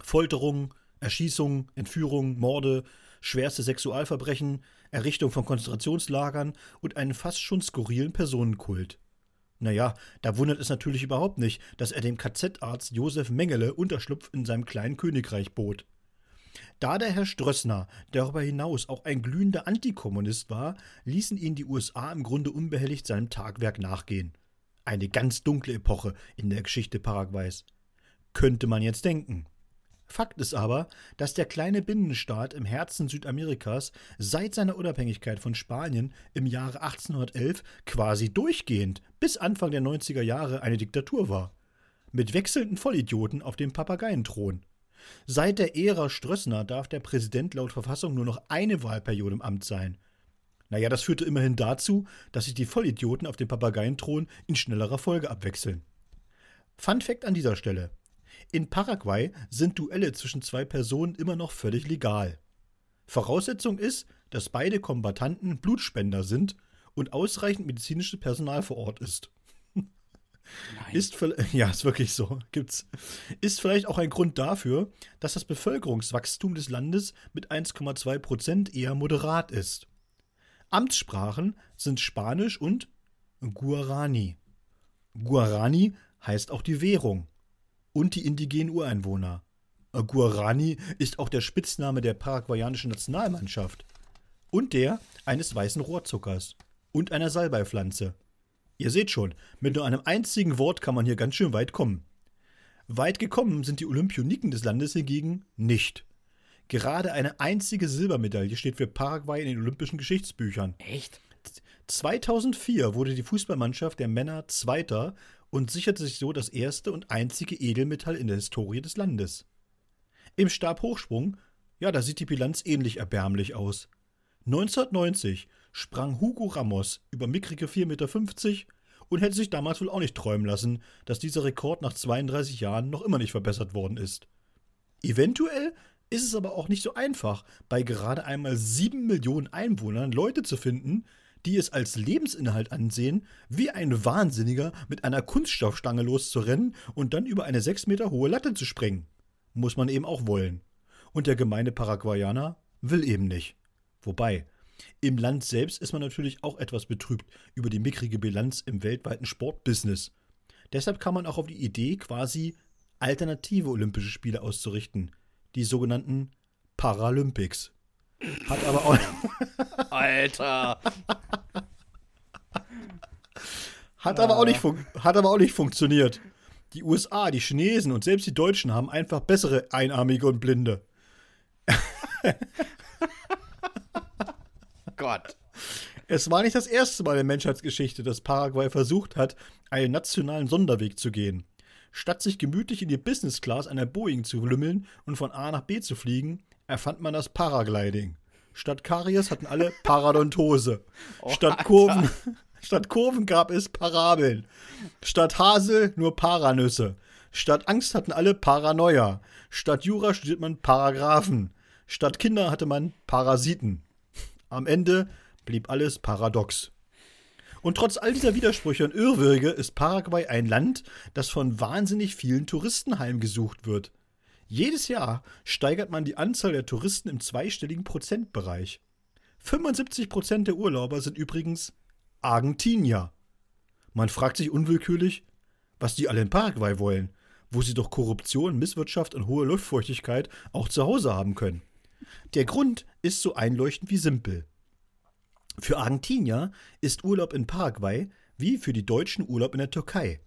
Speaker 2: Folterungen, Erschießungen, Entführungen, Morde, schwerste Sexualverbrechen, Errichtung von Konzentrationslagern und einen fast schon skurrilen Personenkult. Naja, da wundert es natürlich überhaupt nicht, dass er dem KZ-Arzt Josef Mengele Unterschlupf in seinem kleinen Königreich bot. Da der Herr Strössner darüber hinaus auch ein glühender Antikommunist war, ließen ihn die USA im Grunde unbehelligt seinem Tagwerk nachgehen. Eine ganz dunkle Epoche in der Geschichte Paraguays. Könnte man jetzt denken. Fakt ist aber, dass der kleine Binnenstaat im Herzen Südamerikas seit seiner Unabhängigkeit von Spanien im Jahre 1811 quasi durchgehend bis Anfang der 90er Jahre eine Diktatur war. Mit wechselnden Vollidioten auf dem Papageienthron. Seit der Ära Strössner darf der Präsident laut Verfassung nur noch eine Wahlperiode im Amt sein. Naja, das führte immerhin dazu, dass sich die Vollidioten auf dem Papageienthron in schnellerer Folge abwechseln. Fun Fact an dieser Stelle. In Paraguay sind Duelle zwischen zwei Personen immer noch völlig legal. Voraussetzung ist, dass beide Kombattanten Blutspender sind und ausreichend medizinisches Personal vor Ort ist. Nein. Ist [laughs] ja, ist wirklich so. Gibt's. Ist vielleicht auch ein Grund dafür, dass das Bevölkerungswachstum des Landes mit 1,2 Prozent eher moderat ist. Amtssprachen sind Spanisch und Guarani. Guarani heißt auch die Währung und die indigenen Ureinwohner. Guarani ist auch der Spitzname der paraguayanischen Nationalmannschaft und der eines weißen Rohrzuckers und einer Salbeipflanze. Ihr seht schon, mit nur einem einzigen Wort kann man hier ganz schön weit kommen. Weit gekommen sind die Olympioniken des Landes hingegen nicht. Gerade eine einzige Silbermedaille steht für Paraguay in den olympischen Geschichtsbüchern.
Speaker 1: Echt?
Speaker 2: 2004 wurde die Fußballmannschaft der Männer Zweiter und sicherte sich so das erste und einzige Edelmetall in der Historie des Landes. Im Stabhochsprung, ja, da sieht die Bilanz ähnlich erbärmlich aus. 1990 sprang Hugo Ramos über mickrige 4,50 Meter und hätte sich damals wohl auch nicht träumen lassen, dass dieser Rekord nach 32 Jahren noch immer nicht verbessert worden ist. Eventuell ist es aber auch nicht so einfach, bei gerade einmal 7 Millionen Einwohnern Leute zu finden, die es als Lebensinhalt ansehen, wie ein Wahnsinniger mit einer Kunststoffstange loszurennen und dann über eine 6 Meter hohe Latte zu springen. Muss man eben auch wollen. Und der gemeine Paraguayaner will eben nicht. Wobei, im Land selbst ist man natürlich auch etwas betrübt über die mickrige Bilanz im weltweiten Sportbusiness. Deshalb kam man auch auf die Idee, quasi alternative Olympische Spiele auszurichten, die sogenannten Paralympics. Hat aber auch. [laughs]
Speaker 1: Alter!
Speaker 2: hat, aber auch nicht hat aber auch nicht funktioniert. Die USA, die Chinesen und selbst die Deutschen haben einfach bessere Einarmige und Blinde. [laughs]
Speaker 1: Gott.
Speaker 2: Es war nicht das erste Mal in der Menschheitsgeschichte, dass Paraguay versucht hat, einen nationalen Sonderweg zu gehen. Statt sich gemütlich in die Business Class einer Boeing zu lümmeln und von A nach B zu fliegen, erfand man das Paragliding. Statt Karies hatten alle [laughs] Paradontose. Oh, statt, Kurven, [laughs] statt Kurven gab es Parabeln. Statt Hasel nur Paranüsse. Statt Angst hatten alle Paranoia. Statt Jura studiert man Paragraphen. Statt Kinder hatte man Parasiten. Am Ende blieb alles paradox. Und trotz all dieser Widersprüche und Irrwürge ist Paraguay ein Land, das von wahnsinnig vielen Touristen heimgesucht wird. Jedes Jahr steigert man die Anzahl der Touristen im zweistelligen Prozentbereich. 75 Prozent der Urlauber sind übrigens Argentinier. Man fragt sich unwillkürlich, was die alle in Paraguay wollen, wo sie doch Korruption, Misswirtschaft und hohe Luftfeuchtigkeit auch zu Hause haben können. Der Grund ist so einleuchtend wie simpel. Für Argentinier ist Urlaub in Paraguay wie für die Deutschen Urlaub in der Türkei.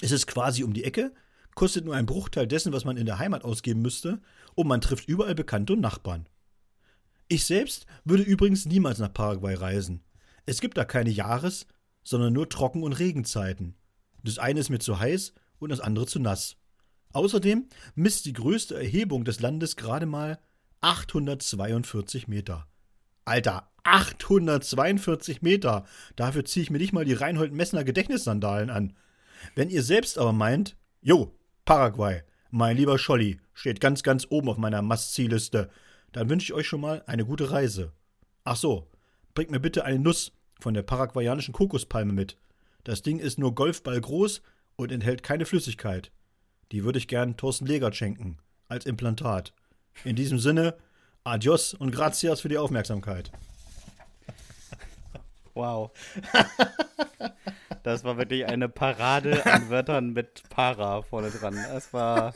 Speaker 2: Es ist quasi um die Ecke, kostet nur ein Bruchteil dessen, was man in der Heimat ausgeben müsste, und man trifft überall Bekannte und Nachbarn. Ich selbst würde übrigens niemals nach Paraguay reisen. Es gibt da keine Jahres-, sondern nur Trocken- und Regenzeiten. Das eine ist mir zu heiß und das andere zu nass. Außerdem misst die größte Erhebung des Landes gerade mal 842 Meter. Alter, 842 Meter! Dafür ziehe ich mir nicht mal die Reinhold Messner Gedächtnissandalen an. Wenn ihr selbst aber meint, jo, Paraguay, mein lieber Scholli, steht ganz, ganz oben auf meiner Must-See-Liste, dann wünsche ich euch schon mal eine gute Reise. Ach so, bringt mir bitte eine Nuss von der paraguayanischen Kokospalme mit. Das Ding ist nur Golfball groß und enthält keine Flüssigkeit. Die würde ich gern Thorsten Legert schenken, als Implantat. In diesem Sinne, adios und gracias für die Aufmerksamkeit.
Speaker 1: Wow. Das war wirklich eine Parade an Wörtern mit Para vorne dran. Das war.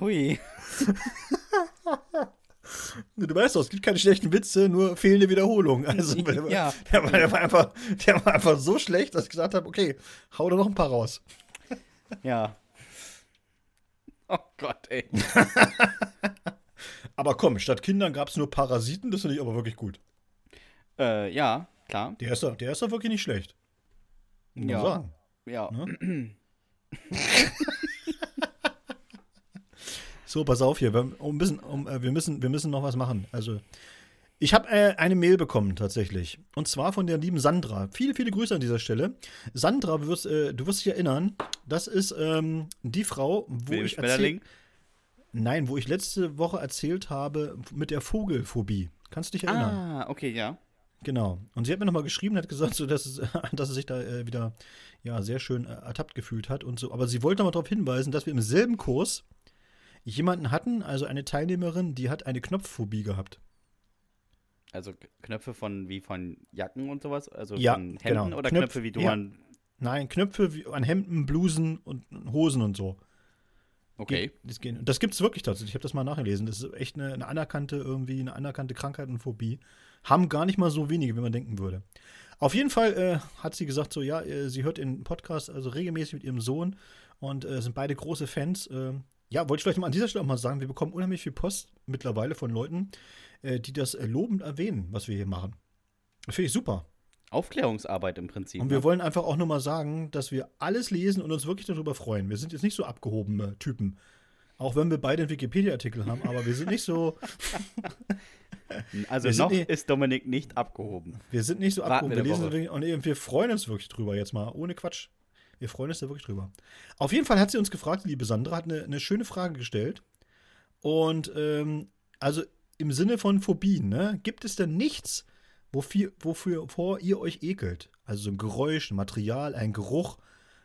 Speaker 1: Hui.
Speaker 2: Du weißt doch, es gibt keine schlechten Witze, nur fehlende Wiederholungen. Also, [laughs] ja. der, war, der, war einfach, der war einfach so schlecht, dass ich gesagt habe: Okay, hau da noch ein paar raus.
Speaker 1: Ja. Oh Gott, ey. [laughs]
Speaker 2: aber komm, statt Kindern gab es nur Parasiten, das finde ich aber wirklich gut.
Speaker 1: Äh, ja, klar.
Speaker 2: Der ist doch, der ist doch wirklich nicht schlecht. Muss ja. sagen.
Speaker 1: Ja. Ne? [clears throat]
Speaker 2: so, pass auf hier. Wir, um, bisschen, um, äh, wir, müssen, wir müssen noch was machen. Also, ich habe äh, eine Mail bekommen tatsächlich. Und zwar von der lieben Sandra. Viele, viele Grüße an dieser Stelle. Sandra, du wirst, äh, du wirst dich erinnern, das ist ähm, die Frau, wo Will ich erzähl Nein, wo ich letzte Woche erzählt habe mit der Vogelphobie. Kannst du dich erinnern?
Speaker 1: Ah, okay, ja.
Speaker 2: Genau. Und sie hat mir nochmal geschrieben, hat gesagt, so, dass, es, [laughs] dass sie sich da äh, wieder ja, sehr schön äh, ertappt gefühlt hat und so. Aber sie wollte nochmal darauf hinweisen, dass wir im selben Kurs jemanden hatten, also eine Teilnehmerin, die hat eine Knopfphobie gehabt.
Speaker 1: Also Knöpfe von wie von Jacken und sowas? Also
Speaker 2: ja,
Speaker 1: von
Speaker 2: Hemden genau.
Speaker 1: oder Knöpfe, Knöpfe wie du ja. an.
Speaker 2: Nein, Knöpfe wie an Hemden, Blusen und Hosen und so.
Speaker 1: Okay.
Speaker 2: Das, das gibt es wirklich tatsächlich. Ich habe das mal nachgelesen. Das ist echt eine, eine, anerkannte, irgendwie eine anerkannte Krankheit und Phobie. Haben gar nicht mal so wenige, wie man denken würde. Auf jeden Fall äh, hat sie gesagt, so ja, äh, sie hört den Podcast also regelmäßig mit ihrem Sohn und äh, sind beide große Fans. Ja, wollte ich vielleicht mal an dieser Stelle auch mal sagen, wir bekommen unheimlich viel Post mittlerweile von Leuten, äh, die das äh, lobend erwähnen, was wir hier machen. Finde ich super.
Speaker 1: Aufklärungsarbeit im Prinzip.
Speaker 2: Und wir ne? wollen einfach auch nur mal sagen, dass wir alles lesen und uns wirklich darüber freuen. Wir sind jetzt nicht so abgehobene Typen. Auch wenn wir beide einen Wikipedia-Artikel haben, aber wir sind nicht so. [laughs]
Speaker 1: also noch nicht, ist Dominik nicht abgehoben.
Speaker 2: Wir sind nicht so Warten abgehoben. Wir, lesen und wir freuen uns wirklich drüber jetzt mal, ohne Quatsch. Wir freuen uns da wirklich drüber. Auf jeden Fall hat sie uns gefragt, liebe Sandra, hat eine, eine schöne Frage gestellt. Und ähm, also im Sinne von Phobien, ne? Gibt es denn nichts, wofür, wofür vor ihr euch ekelt? Also so ein Geräusch, ein Material, ein Geruch,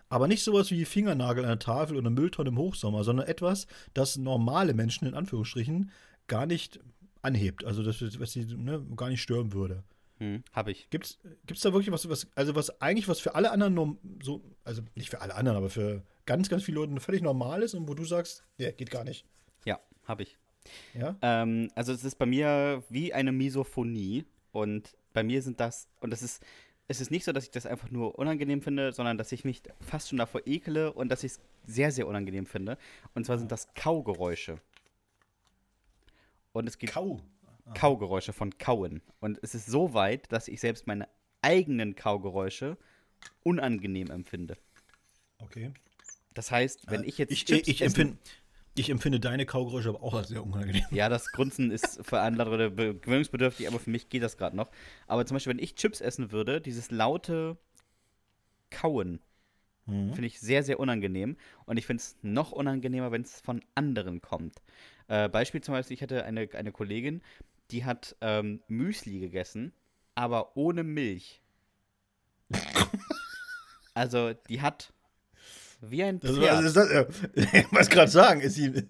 Speaker 2: aber nicht sowas wie Fingernagel an der Tafel oder Mülltonne im Hochsommer, sondern etwas, das normale Menschen in Anführungsstrichen gar nicht anhebt. Also das, was sie ne, gar nicht stören würde.
Speaker 1: Hm, hab ich.
Speaker 2: Gibt's, gibt's da wirklich was, was, also was eigentlich was für alle anderen so, also nicht für alle anderen, aber für ganz, ganz viele Leute völlig normal ist und wo du sagst, nee, geht gar nicht.
Speaker 1: Ja, hab ich.
Speaker 2: Ja?
Speaker 1: Ähm, also es ist bei mir wie eine Misophonie und bei mir sind das, und das ist, es ist nicht so, dass ich das einfach nur unangenehm finde, sondern dass ich mich fast schon davor ekele und dass ich es sehr, sehr unangenehm finde. Und zwar sind das Kaugeräusche. Und es geht.
Speaker 2: Kau.
Speaker 1: Kaugeräusche von Kauen. Und es ist so weit, dass ich selbst meine eigenen Kaugeräusche unangenehm empfinde.
Speaker 2: Okay.
Speaker 1: Das heißt, wenn
Speaker 2: äh,
Speaker 1: ich jetzt.
Speaker 2: Ich, Chips ich, empfinde, ich empfinde deine Kaugeräusche aber auch als sehr unangenehm.
Speaker 1: Ja, das Grunzen ist für andere gewöhnungsbedürftig, aber für mich geht das gerade noch. Aber zum Beispiel, wenn ich Chips essen würde, dieses laute Kauen mhm. finde ich sehr, sehr unangenehm. Und ich finde es noch unangenehmer, wenn es von anderen kommt. Äh, Beispiel zum Beispiel, ich hatte eine, eine Kollegin, die hat ähm, Müsli gegessen, aber ohne Milch. [laughs] also, die hat wie ein Pferd.
Speaker 2: Das, ist das, äh, [laughs] ich muss gerade sagen, ist sie,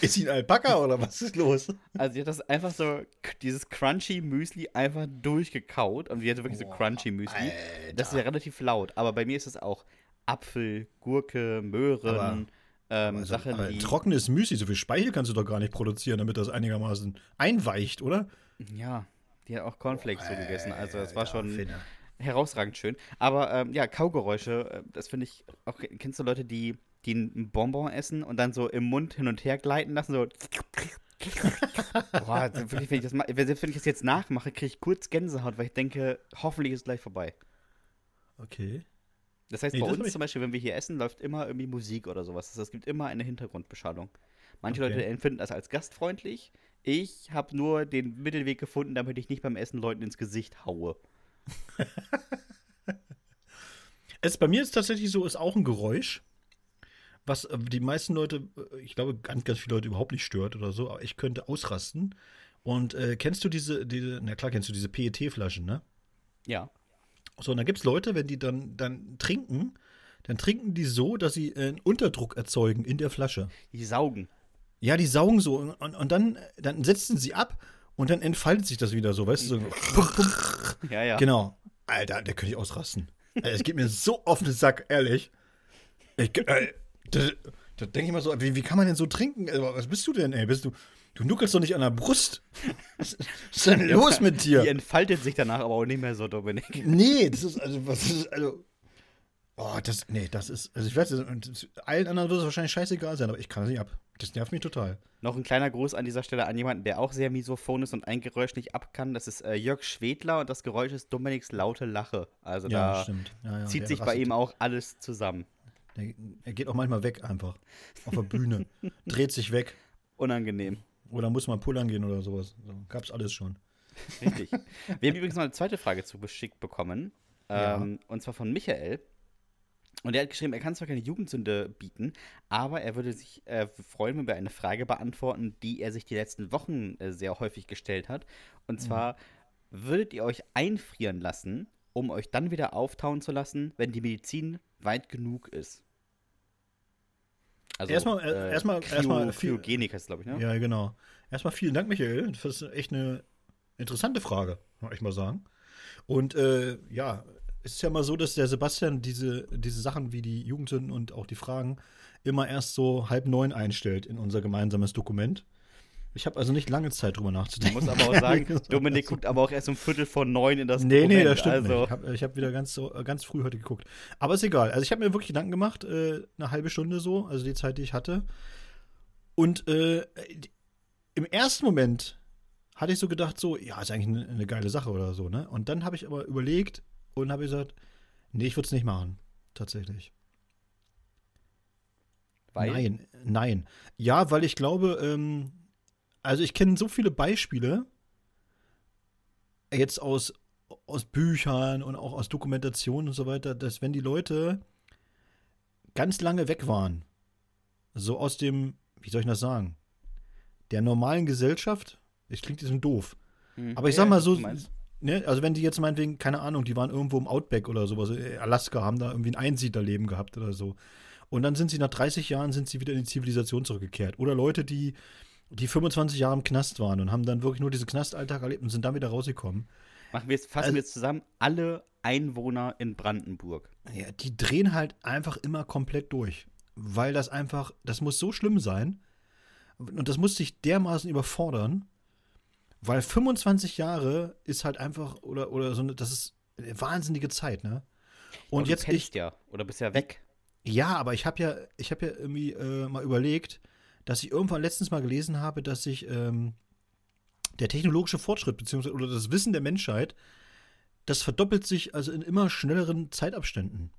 Speaker 2: ist sie ein Alpaka oder was ist los?
Speaker 1: Also sie hat das einfach so, dieses Crunchy Müsli einfach durchgekaut und sie hatte wirklich oh, so Crunchy Müsli. Alter. Das ist ja relativ laut, aber bei mir ist es auch Apfel, Gurke, Möhren, aber, ähm, also, Sachen,
Speaker 2: aber. Trockenes Müsli, so viel Speichel kannst du doch gar nicht produzieren, damit das einigermaßen einweicht, oder?
Speaker 1: Ja, die hat auch Cornflakes oh, so gegessen, also das war schon... Finne herausragend schön. Aber ähm, ja, Kaugeräusche, äh, das finde ich auch. Kennst du Leute, die, die einen Bonbon essen und dann so im Mund hin und her gleiten lassen? So. [laughs] Boah, wenn ich, das, wenn ich das jetzt nachmache, kriege ich kurz Gänsehaut, weil ich denke, hoffentlich ist es gleich vorbei.
Speaker 2: Okay.
Speaker 1: Das heißt, nee, bei uns zum Beispiel, wenn wir hier essen, läuft immer irgendwie Musik oder sowas. Das heißt, es gibt immer eine Hintergrundbeschallung. Manche okay. Leute empfinden das als gastfreundlich. Ich habe nur den Mittelweg gefunden, damit ich nicht beim Essen Leuten ins Gesicht haue. [laughs]
Speaker 2: es bei mir ist tatsächlich so, ist auch ein Geräusch, was äh, die meisten Leute, äh, ich glaube, ganz, ganz viele Leute überhaupt nicht stört oder so, aber ich könnte ausrasten. Und äh, kennst du diese, diese, na klar, kennst du diese PET-Flaschen, ne?
Speaker 1: Ja.
Speaker 2: So, und da gibt es Leute, wenn die dann, dann trinken, dann trinken die so, dass sie äh, einen Unterdruck erzeugen in der Flasche.
Speaker 1: Die saugen.
Speaker 2: Ja, die saugen so und, und, und dann, dann setzen sie ab und dann entfaltet sich das wieder so, weißt du? So. [laughs]
Speaker 1: Ja, ja.
Speaker 2: Genau. Alter, der könnte ich ausrasten. Es geht mir so [laughs] auf den Sack, ehrlich. Ich, äh, da, da denke ich mal so, wie, wie, kann man denn so trinken? Also, was bist du denn, ey? Bist du, du nuckelst doch nicht an der Brust. [laughs] Was ist denn los mit dir?
Speaker 1: Die entfaltet sich danach aber auch nicht mehr so, Dominik.
Speaker 2: Nee, das ist, also, was ist, also, Oh, das, nee, das ist, also ich weiß, allen anderen wird es wahrscheinlich scheißegal sein, aber ich kann es nicht ab. Das nervt mich total.
Speaker 1: Noch ein kleiner Gruß an dieser Stelle an jemanden, der auch sehr misophon ist und ein Geräusch nicht ab kann. Das ist äh, Jörg Schwedler und das Geräusch ist Dominiks laute Lache. Also
Speaker 2: ja,
Speaker 1: da
Speaker 2: ja,
Speaker 1: ja, zieht sich bei ihm auch alles zusammen.
Speaker 2: Der, er geht auch manchmal weg einfach. Auf der Bühne. [laughs] Dreht sich weg.
Speaker 1: Unangenehm.
Speaker 2: Oder muss mal pullern gehen oder sowas. So, gab's alles schon.
Speaker 1: Richtig. Wir haben übrigens noch eine zweite Frage zugeschickt bekommen. Ähm, und zwar von Michael. Und er hat geschrieben, er kann zwar keine Jugendsünde bieten, aber er würde sich äh, freuen, wenn wir eine Frage beantworten, die er sich die letzten Wochen äh, sehr häufig gestellt hat. Und mhm. zwar, mhm. würdet ihr euch einfrieren lassen, um euch dann wieder auftauen zu lassen, wenn die Medizin weit genug ist?
Speaker 2: Also, erstmal, äh, erstmal, Kryo, erstmal
Speaker 1: viel, Kryogenik heißt glaube ich, ne?
Speaker 2: Ja, genau. Erstmal vielen Dank, Michael. Das ist echt eine interessante Frage, muss ich mal sagen. Und äh, ja, es ist ja mal so, dass der Sebastian diese, diese Sachen wie die Jugendsünden und auch die Fragen immer erst so halb neun einstellt in unser gemeinsames Dokument. Ich habe also nicht lange Zeit drüber nachzudenken.
Speaker 1: Ich muss aber auch [laughs] sagen, Dominik guckt aber auch erst um Viertel vor neun in das
Speaker 2: nee, Dokument. Nee, nee, das stimmt also. nicht. Ich habe hab wieder ganz, so, ganz früh heute geguckt. Aber ist egal. Also ich habe mir wirklich Gedanken gemacht, äh, eine halbe Stunde so, also die Zeit, die ich hatte. Und äh, im ersten Moment hatte ich so gedacht, so, ja, ist eigentlich eine, eine geile Sache oder so, ne? Und dann habe ich aber überlegt, und habe gesagt, nee, ich würde es nicht machen. Tatsächlich.
Speaker 1: Weil?
Speaker 2: Nein, nein. Ja, weil ich glaube, ähm, also ich kenne so viele Beispiele, jetzt aus, aus Büchern und auch aus Dokumentationen und so weiter, dass wenn die Leute ganz lange weg waren, so aus dem, wie soll ich das sagen, der normalen Gesellschaft, es klingt jetzt doof,
Speaker 1: Hm.
Speaker 2: aber ich sag mal so, ne, also wenn die jetzt meinetwegen, keine Ahnung, die waren irgendwo im Outback oder sowas, äh, Alaska, haben da irgendwie ein Einsiedlerleben gehabt oder so. Und dann sind sie nach 30 Jahren sind sie wieder in die Zivilisation zurückgekehrt. Oder Leute, die, die 25 Jahre im Knast waren und haben dann wirklich nur diesen Knastalltag erlebt und sind dann wieder rausgekommen.
Speaker 1: Machen wir jetzt, fassen
Speaker 2: Also-
Speaker 1: wir jetzt zusammen, alle Einwohner in Brandenburg.
Speaker 2: Ja, die drehen halt einfach immer komplett durch. Weil das einfach, das muss so schlimm sein. Und das muss sich dermaßen überfordern. Weil 25 Jahre ist halt einfach, oder, oder so eine, das ist eine wahnsinnige Zeit, ne? Und
Speaker 1: Aber
Speaker 2: jetzt
Speaker 1: du
Speaker 2: ich,
Speaker 1: ja, oder bist ja weg.
Speaker 2: Ja, aber ich habe ja, ich habe ja irgendwie äh, mal überlegt, dass ich irgendwann letztens mal gelesen habe, dass sich ähm, der technologische Fortschritt beziehungsweise oder das Wissen der Menschheit, das verdoppelt sich also in immer schnelleren Zeitabständen.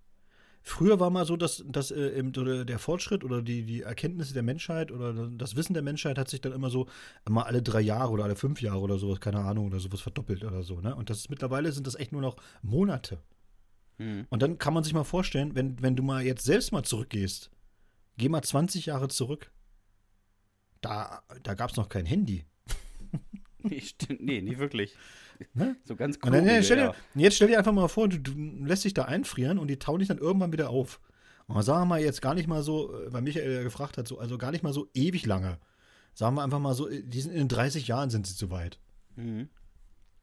Speaker 2: Früher war mal so, dass, dass äh, der Fortschritt oder die, die Erkenntnisse der Menschheit oder das Wissen der Menschheit hat sich dann immer so immer alle drei Jahre oder alle fünf Jahre oder sowas, keine Ahnung, oder sowas verdoppelt oder so. Ne? Und das ist mittlerweile sind das echt nur noch Monate.
Speaker 1: Hm.
Speaker 2: Und dann kann man sich mal vorstellen, wenn, wenn du mal jetzt selbst mal zurückgehst, geh mal 20 Jahre zurück. Da, da gab es noch kein Handy. [laughs]
Speaker 1: Nee, stimmt, nee, nie wirklich.
Speaker 2: Ne?
Speaker 1: So ganz
Speaker 2: Und dann,
Speaker 1: cool.
Speaker 2: ja, stell dir, Jetzt stell dir einfach mal vor, du, du lässt dich da einfrieren und die tauen dich dann irgendwann wieder auf. Und sagen wir mal jetzt gar nicht mal so, äh, weil Michael ja gefragt hat, so, also gar nicht mal so ewig lange. Sagen wir einfach mal so, die sind in 30 Jahren sind sie zu weit.
Speaker 1: Mhm.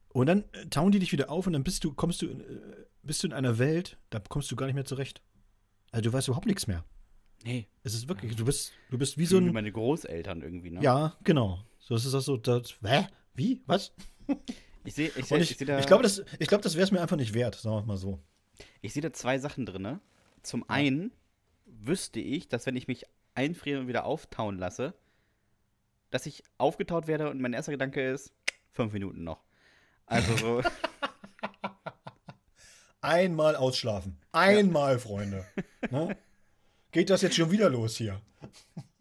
Speaker 2: Und dann äh, tauen die dich wieder auf und dann bist du, kommst du, in, äh, bist du in einer Welt, da kommst du gar nicht mehr zurecht. Also du weißt überhaupt nichts mehr.
Speaker 1: Nee,
Speaker 2: Es ist wirklich, du bist, du bist wie
Speaker 1: wie
Speaker 2: so ein.
Speaker 1: meine Großeltern irgendwie, ne?
Speaker 2: Ja, genau. So ist es auch so. Das, hä? Wie? Was?
Speaker 1: Ich sehe ich seh, ich
Speaker 2: ich,
Speaker 1: seh da,
Speaker 2: ich glaube, das, ich glaub, das wäre es mir einfach nicht wert, sagen wir mal so.
Speaker 1: ich seh da zwei Sachen drin. Ne? Zum einen wüsste ich, dass wenn ich mich einfrieren und wieder auftauen lasse, dass ich aufgetaut werde und mein erster Gedanke ist, fünf Minuten noch. Also so, [laughs]
Speaker 2: Einmal ausschlafen. Einmal, Freunde. Ne? Geht das jetzt schon wieder los hier?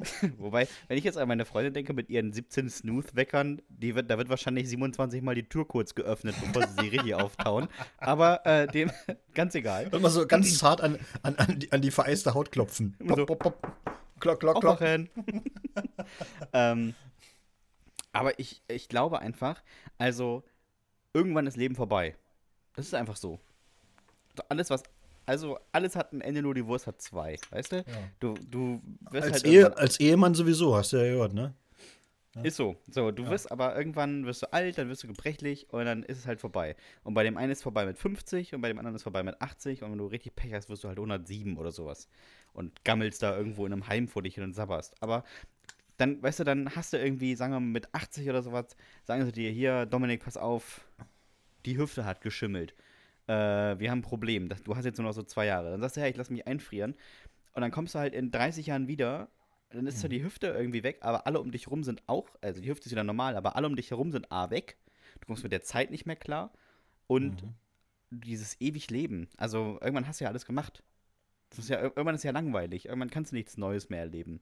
Speaker 2: [laughs]
Speaker 1: wobei, wenn ich jetzt an meine Freundin denke mit ihren 17 Snooth-Weckern, wird, da wird wahrscheinlich 27 Mal die Tür kurz geöffnet, bevor sie sie richtig auftauen. Aber äh, dem, [laughs] ganz egal.
Speaker 2: Mal so ganz zart an, an, an, die, an die vereiste Haut klopfen.
Speaker 1: Immer so.
Speaker 2: Pop, pop, pop. Klock, klock, klock. [laughs]
Speaker 1: Ähm, aber ich, ich glaube einfach, also irgendwann ist Leben vorbei. Das ist einfach so. Alles, was. Also, alles hat ein Ende, nur die Wurst hat zwei. Weißt du? Du, du wirst
Speaker 2: Als,
Speaker 1: halt.
Speaker 2: Ehe, als Ehemann sowieso, hast du ja gehört, ne?
Speaker 1: Ist so. So, du wirst aber irgendwann wirst du alt, dann wirst du gebrechlich und dann ist es halt vorbei. Und bei dem einen ist vorbei mit 50 und bei dem anderen ist vorbei mit 80 und wenn du richtig Pech hast, wirst du halt 107 oder sowas. Und gammelst da irgendwo in einem Heim vor dich hin und sabberst. Aber dann, weißt du, dann hast du irgendwie, sagen wir mal, mit 80 oder sowas, sagen sie dir, hier, Dominik, pass auf, die Hüfte hat geschimmelt. Äh, wir haben ein Problem. Du hast jetzt nur noch so zwei Jahre. Dann sagst du, ja, ich lass mich einfrieren. Und dann kommst du halt in 30 Jahren wieder dann ist zwar die Hüfte irgendwie weg, aber alle um dich rum sind auch, also die Hüfte ist wieder normal, aber alle um dich herum sind A weg. Du kommst mit der Zeit nicht mehr klar. Und dieses ewig Leben. Also irgendwann hast du ja alles gemacht. Das ist ja, irgendwann ist ja langweilig. Irgendwann kannst du nichts Neues mehr erleben.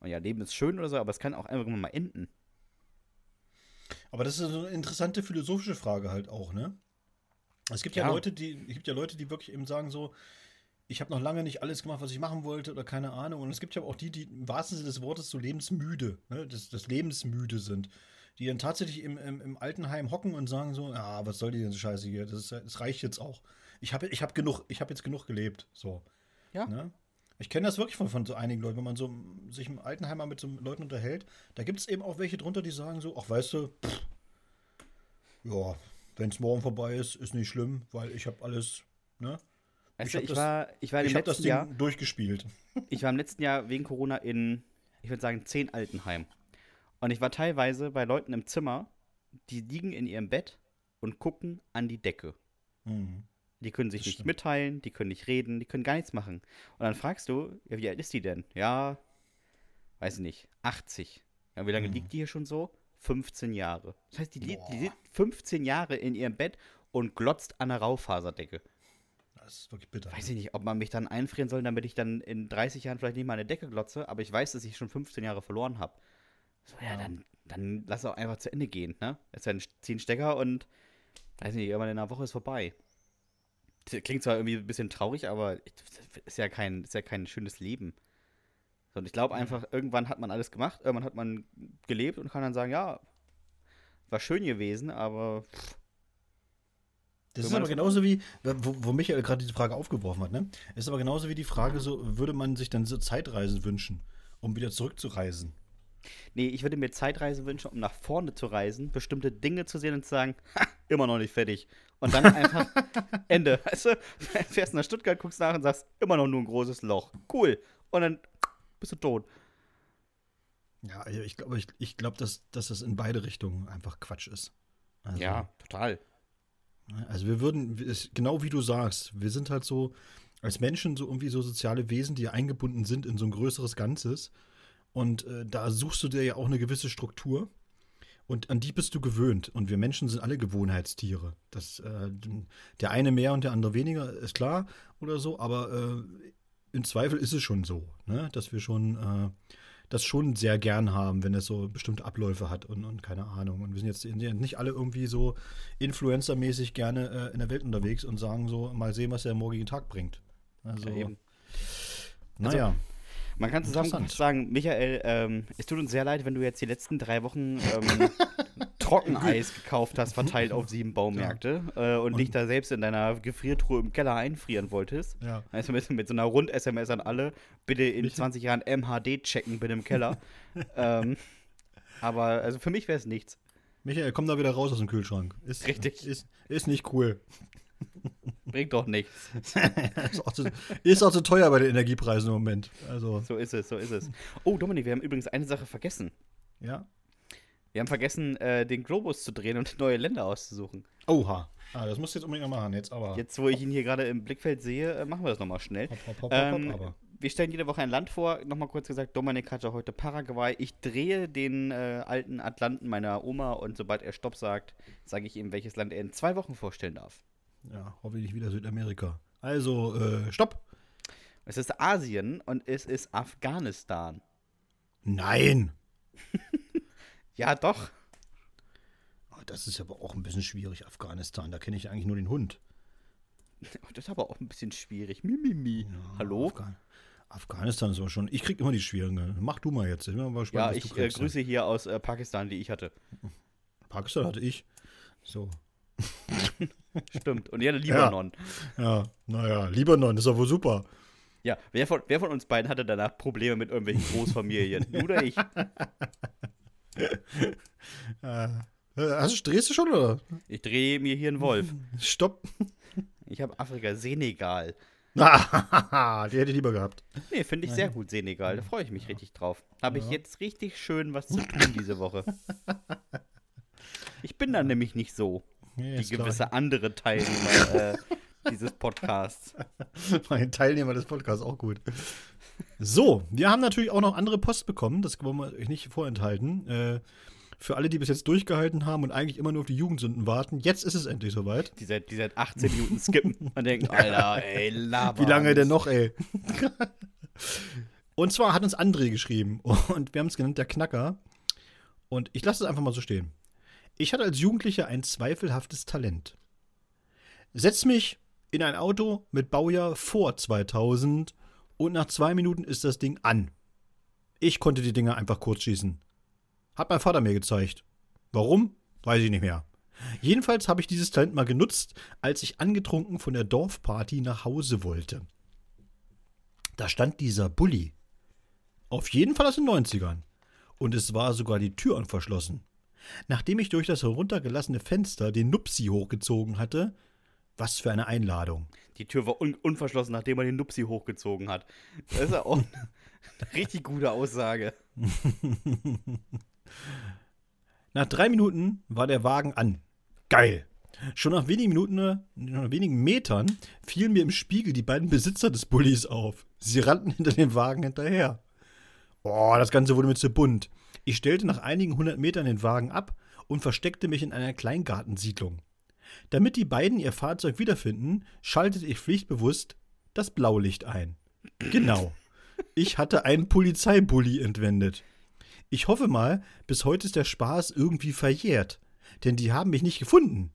Speaker 1: Und ja, Leben ist schön oder so, aber es kann auch irgendwann mal enden.
Speaker 2: Aber das ist so eine interessante philosophische Frage halt auch, ne? Es gibt ja,
Speaker 1: Ja.
Speaker 2: Leute, die, es gibt ja Leute, die wirklich eben sagen so, ich habe noch lange nicht alles gemacht, was ich machen wollte oder keine Ahnung. Und es gibt ja auch die, die im wahrsten Sinne des Wortes so lebensmüde, ne? des, des Lebensmüde sind. Die dann tatsächlich im, im, im Altenheim hocken und sagen so, ja, was soll die denn Scheiße hier? Das, ist, das reicht jetzt auch. Ich habe ich hab genug, ich habe jetzt genug gelebt. So.
Speaker 1: Ja.
Speaker 2: Ne? Ich kenne das wirklich von, von so einigen Leuten, wenn man so sich im Altenheim mal mit so Leuten unterhält, da gibt es eben auch welche drunter, die sagen so, ach weißt du, pff, ja, wenn es morgen vorbei ist, ist nicht schlimm, weil ich habe alles, ne?
Speaker 1: Weißt
Speaker 2: Ich
Speaker 1: du, ich
Speaker 2: das-
Speaker 1: war, ich war im
Speaker 2: Ich das
Speaker 1: letzten
Speaker 2: Ding
Speaker 1: Jahr,
Speaker 2: durchgespielt. [laughs]
Speaker 1: ich war im letzten Jahr wegen Corona in, ich würde sagen, zehn Altenheim. Und ich war teilweise bei Leuten im Zimmer, die liegen in ihrem Bett und gucken an die Decke.
Speaker 2: Mhm.
Speaker 1: Die können sich
Speaker 2: Das
Speaker 1: nicht
Speaker 2: stimmt.
Speaker 1: mitteilen, die können nicht reden, die können gar nichts machen. Und dann fragst du, ja, wie alt ist die denn? Ja, weiß ich nicht, 80. Ja, wie lange
Speaker 2: Mhm.
Speaker 1: liegt die hier schon so? 15 Jahre. Das heißt, die, li- die liegt 15 Jahre in ihrem Bett und glotzt an der Rauffaserdecke.
Speaker 2: das ist wirklich bitter.
Speaker 1: Weiß ich nicht, ob man mich dann einfrieren soll, damit ich dann in 30 Jahren vielleicht nicht mal eine Decke glotze, aber ich weiß, dass ich schon 15 Jahre verloren habe. So, ja,
Speaker 2: Ja.
Speaker 1: dann, dann lass auch einfach zu Ende gehen, ne? Jetzt dann zieh einen Stecker und, weiß nicht, irgendwann in einer Woche ist vorbei. Das Klingt zwar irgendwie ein bisschen traurig, aber ist ja kein, ist ja kein schönes Leben. Und ich glaube einfach, irgendwann hat man alles gemacht, irgendwann hat man gelebt und kann dann sagen, ja, war schön gewesen, aber
Speaker 2: Das ist aber genauso wie, wo, wo Michael gerade diese Frage aufgeworfen hat, ne? Ist aber genauso wie die Frage, so, würde man sich dann so Zeitreisen wünschen, um wieder zurückzureisen?
Speaker 1: Nee, ich würde mir Zeitreise wünschen, um nach vorne zu reisen, bestimmte Dinge zu sehen und zu sagen, ha, immer noch nicht fertig. Und dann einfach [laughs] Ende. Weißt du, [laughs] fährst nach Stuttgart, guckst nach und sagst, immer noch nur ein großes Loch. Cool. Und dann bist du tot.
Speaker 2: Ja, also ich glaube, ich, ich glaub, dass, dass das in beide Richtungen einfach Quatsch ist. Also,
Speaker 1: Ja, total.
Speaker 2: Also wir würden, es- genau wie du sagst, wir sind halt so als Menschen so irgendwie so soziale Wesen, die eingebunden sind in so ein größeres Ganzes. Und äh, da suchst du dir ja auch eine gewisse Struktur. Und an die bist du gewöhnt. Und wir Menschen sind alle Gewohnheitstiere. Das, äh, der eine mehr und der andere weniger, ist klar oder so. Aber äh, im Zweifel ist es schon so, ne? dass wir schon äh, das schon sehr gern haben, wenn es so bestimmte Abläufe hat und, und keine Ahnung. Und wir sind jetzt nicht alle irgendwie so Influencer-mäßig gerne äh, in der Welt unterwegs und sagen so, mal sehen, was der morgige Tag bringt. Also,
Speaker 1: Ja, eben.
Speaker 2: naja.
Speaker 1: Man kann zusammengefasst sagen, Michael, ähm, es tut uns sehr leid, wenn du jetzt die letzten drei Wochen ähm, [laughs] Trockeneis gekauft hast, verteilt auf sieben Baumärkte äh, und, dich da selbst in deiner Gefriertruhe im Keller einfrieren wolltest.
Speaker 2: ja.
Speaker 1: Also mit, mit so einer Rund-SMS an alle, bitte in 20 Jahren MHD checken, bitte im Keller. [laughs] ähm, aber also für mich wäre es nichts.
Speaker 2: Michael, komm da wieder raus aus dem Kühlschrank. Ist,
Speaker 1: Richtig.
Speaker 2: Ist, ist nicht cool.
Speaker 1: Bringt doch nichts. [laughs]
Speaker 2: ist, auch zu, ist auch zu teuer bei den Energiepreisen im Moment. Also,
Speaker 1: So ist es, so ist es. Oh, Dominik, wir haben übrigens eine Sache vergessen.
Speaker 2: ja.
Speaker 1: Wir haben vergessen, äh, den Globus zu drehen und neue Länder auszusuchen.
Speaker 2: Oha. Ah, das musst du jetzt unbedingt noch machen. Jetzt aber.
Speaker 1: Jetzt, wo ich ihn hier gerade im Blickfeld sehe, äh, machen wir das nochmal schnell.
Speaker 2: Hopp, hopp, hopp,
Speaker 1: Ähm,
Speaker 2: hopp, aber.
Speaker 1: wir stellen jede Woche ein Land vor. Nochmal kurz gesagt, Dominik hatte heute Paraguay. Ich drehe den äh, alten Atlanten meiner Oma und sobald er Stopp sagt, sage ich ihm, welches Land er in zwei Wochen vorstellen darf.
Speaker 2: Ja, hoffentlich wieder Südamerika. Also, äh, stopp.
Speaker 1: Es ist Asien und es ist Afghanistan.
Speaker 2: Nein. [laughs]
Speaker 1: Ja, doch.
Speaker 2: Oh, Das ist aber auch ein bisschen schwierig, Afghanistan. Da kenne ich eigentlich nur den Hund. [laughs]
Speaker 1: Das ist aber auch ein bisschen schwierig. Mimimi. Hallo?
Speaker 2: Afghan Afghanistan ist aber schon. Ich krieg immer die schwierigen. Mach du mal jetzt. Ich mal gespannt,
Speaker 1: Ja, ich äh, grüße hier aus äh, Pakistan, die ich hatte.
Speaker 2: Pakistan hatte ich. So. [laughs]
Speaker 1: Stimmt. Und ja, Libanon.
Speaker 2: Ja, naja, Libanon ist wohl super.
Speaker 1: Ja, wer von, wer von uns beiden hatte danach Probleme mit irgendwelchen Großfamilien? du oder ich? [laughs]
Speaker 2: Äh, hast du, drehst du schon oder?
Speaker 1: Ich drehe mir hier einen Wolf.
Speaker 2: Stopp.
Speaker 1: Ich habe Afrika, Senegal.
Speaker 2: Ah, [laughs] die hätte ich lieber gehabt.
Speaker 1: Nee, finde ich sehr gut, Senegal. Da freue ich mich richtig drauf. Habe ich jetzt richtig schön was zu tun diese Woche. Ich bin da nämlich nicht so,
Speaker 2: Ja,
Speaker 1: wie
Speaker 2: ist klar.
Speaker 1: gewisse andere Teilnehmer äh, dieses Podcasts. [laughs]
Speaker 2: Mein Teilnehmer des Podcasts auch gut. So, wir haben natürlich auch noch andere Post bekommen, das wollen wir euch nicht vorenthalten. Äh, für alle, die bis jetzt durchgehalten haben und eigentlich immer nur auf die Jugendsünden warten, jetzt ist es endlich soweit.
Speaker 1: Die seit, die seit 18 Minuten skippen und denken, Alter, ey, laber.
Speaker 2: Wie lange denn noch, ey? und zwar hat uns André geschrieben und wir haben es genannt der Knacker. Und ich lasse es einfach mal so stehen. Ich hatte als Jugendlicher ein zweifelhaftes Talent. Setz mich in ein Auto mit Baujahr vor 2000 und nach zwei Minuten ist das Ding an. Ich konnte die Dinger einfach kurz schießen. Hat mein Vater mir gezeigt. Warum? Weiß ich nicht mehr. Jedenfalls habe ich dieses Talent mal genutzt, als ich angetrunken von der Dorfparty nach Hause wollte. Da stand dieser Bulli. Auf jeden Fall aus den 90ern. Und es war sogar die Tür unverschlossen. Nachdem ich durch das heruntergelassene Fenster den Nupsi hochgezogen hatte, was für eine Einladung.
Speaker 1: Die Tür war un unverschlossen, nachdem er den Nupsi hochgezogen hat. Das ist ja auch eine [laughs] richtig gute Aussage. [laughs]
Speaker 2: Nach drei Minuten war der Wagen an. Geil. Schon nach wenigen Minuten, äh, nach wenigen Metern fielen mir im Spiegel die beiden Besitzer des Bullis auf. Sie rannten hinter dem Wagen hinterher. Boah, das Ganze wurde mir zu bunt. Ich stellte nach einigen hundert Metern den Wagen ab und versteckte mich in einer Kleingartensiedlung. Damit die beiden ihr Fahrzeug wiederfinden, schaltete ich pflichtbewusst das Blaulicht ein. Genau. Ich hatte einen Polizeibully entwendet. Ich hoffe mal, bis heute ist der Spaß irgendwie verjährt, denn die haben mich nicht gefunden.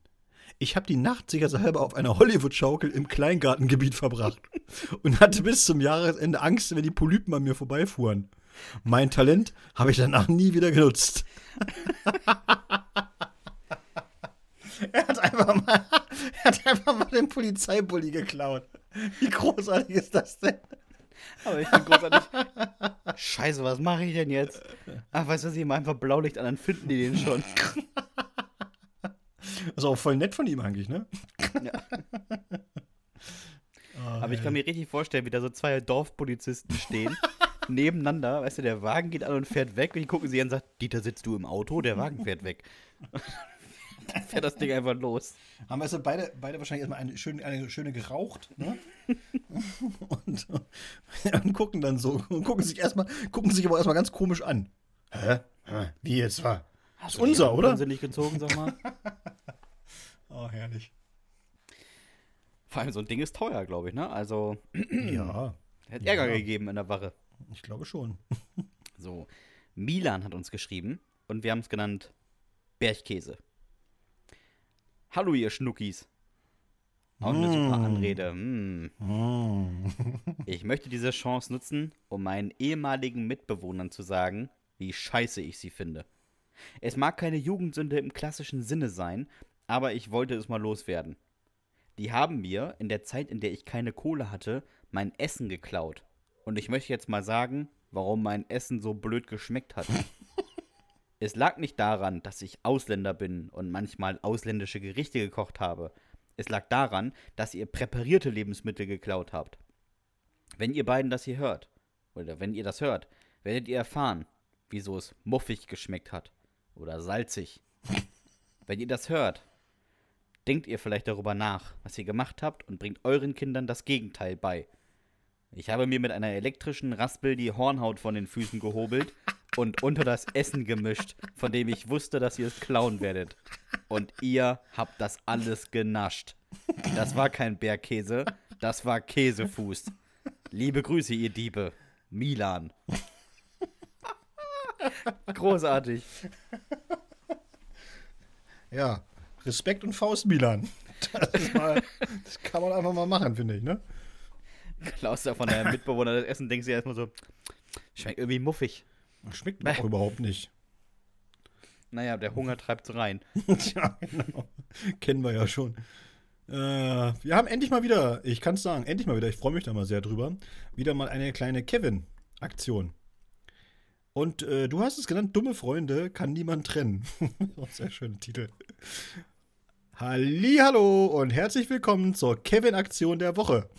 Speaker 2: Ich habe die Nacht sicherheitshalber auf einer Hollywood-Schaukel im Kleingartengebiet verbracht und hatte bis zum Jahresende Angst, wenn die Polypen an mir vorbeifuhren. Mein Talent habe ich danach nie wieder genutzt. [laughs] er, hat einfach mal, [laughs] er hat einfach mal den Polizeibully geklaut. Wie großartig ist das denn?
Speaker 1: Aber ich bin großartig. [laughs] Scheiße, was mache ich denn jetzt? Ach, weißt du was, ich mache einfach Blaulicht an, dann finden die den schon.
Speaker 2: Das [laughs] ist auch voll nett von ihm eigentlich, ne? Ja.
Speaker 1: Oh, Aber ich kann mir richtig vorstellen, wie da so zwei Dorfpolizisten stehen, nebeneinander. Weißt du, der Wagen geht an und fährt weg und die gucken sie an und sagen: Dieter, sitzt du im Auto? Der Wagen fährt weg. Fährt das Ding einfach los.
Speaker 2: Haben wir also beide, beide wahrscheinlich erstmal eine schöne, eine schöne geraucht, ne? [laughs] und, und, gucken dann so und gucken sich erstmal, gucken sich aber erstmal ganz komisch an. Hä? Wie jetzt war?
Speaker 1: Hast ist unser, oder? Nicht gezogen, sag mal. [laughs]
Speaker 2: oh, herrlich.
Speaker 1: Vor allem so ein Ding ist teuer, glaube ich, ne? Also. [clears throat]
Speaker 2: ja.
Speaker 1: Hätte Ärger ja. gegeben in der Wache.
Speaker 2: Ich glaube schon.
Speaker 1: so. Milan hat uns geschrieben und wir haben es genannt Bergkäse. Hallo, ihr Schnuckis. Auch eine mm. super Anrede. Mm. Mm. ich möchte diese Chance nutzen, um meinen ehemaligen Mitbewohnern zu sagen, wie scheiße ich sie finde. Es mag keine Jugendsünde im klassischen Sinne sein, aber ich wollte es mal loswerden. Die haben mir, in der Zeit, in der ich keine Kohle hatte, mein Essen geklaut. Und ich möchte jetzt mal sagen, warum mein Essen so blöd geschmeckt hat. [laughs] es lag nicht daran, dass ich Ausländer bin und manchmal ausländische Gerichte gekocht habe. Es lag daran, dass ihr präparierte Lebensmittel geklaut habt. Wenn ihr beiden das hier hört, oder wenn ihr das hört, werdet ihr erfahren, wieso es muffig geschmeckt hat oder salzig. [laughs] Wenn ihr das hört, denkt ihr vielleicht darüber nach, was ihr gemacht habt und bringt euren Kindern das Gegenteil bei. Ich habe mir mit einer elektrischen Raspel die Hornhaut von den Füßen gehobelt und unter das Essen gemischt, von dem ich wusste, dass ihr es klauen werdet. Und ihr habt das alles genascht. Das war kein Bergkäse, das war Käsefuß. Liebe Grüße, ihr Diebe. Milan. Großartig.
Speaker 2: Ja, Respekt und Faust, Milan. Das, mal, das kann man einfach mal machen, finde ich, ne?
Speaker 1: Klaus da von der Mitbewohner das Essen, denkst du ja erstmal so, schmeckt irgendwie muffig.
Speaker 2: Schmeckt mir auch überhaupt nicht.
Speaker 1: Naja, der Hunger treibt rein. [laughs]
Speaker 2: ja, genau. Kennen wir ja schon. Äh, wir haben endlich mal wieder, ich kann es sagen, endlich mal wieder, ich freue mich da mal sehr drüber, wieder mal eine kleine Kevin-Aktion. Und äh, du hast es genannt, dumme Freunde kann niemand trennen. [laughs] sehr schöner Titel. Hallo und herzlich willkommen zur Kevin-Aktion der Woche.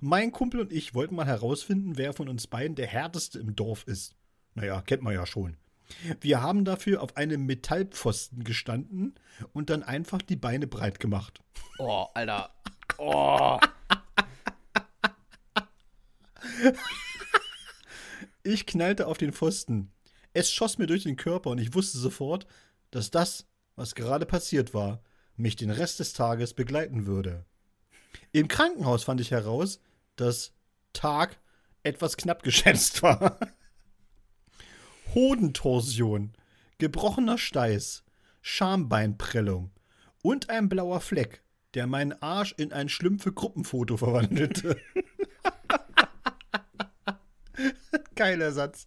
Speaker 2: Mein Kumpel und ich wollten mal herausfinden, wer von uns beiden der härteste im Dorf ist. Naja, kennt man ja schon. Wir haben dafür auf einem Metallpfosten gestanden und dann einfach die Beine breit gemacht.
Speaker 1: Oh, Alter. Oh.
Speaker 2: Ich knallte auf den Pfosten. Es schoss mir durch den Körper und ich wusste sofort, dass das, was gerade passiert war, mich den Rest des Tages begleiten würde. Im Krankenhaus fand ich heraus, dass Tag etwas knapp geschätzt war. Hodentorsion, gebrochener Steiß, Schambeinprellung und ein blauer Fleck, der meinen Arsch in ein Schlümpfe-Gruppenfoto verwandelte. [laughs] Geiler Satz.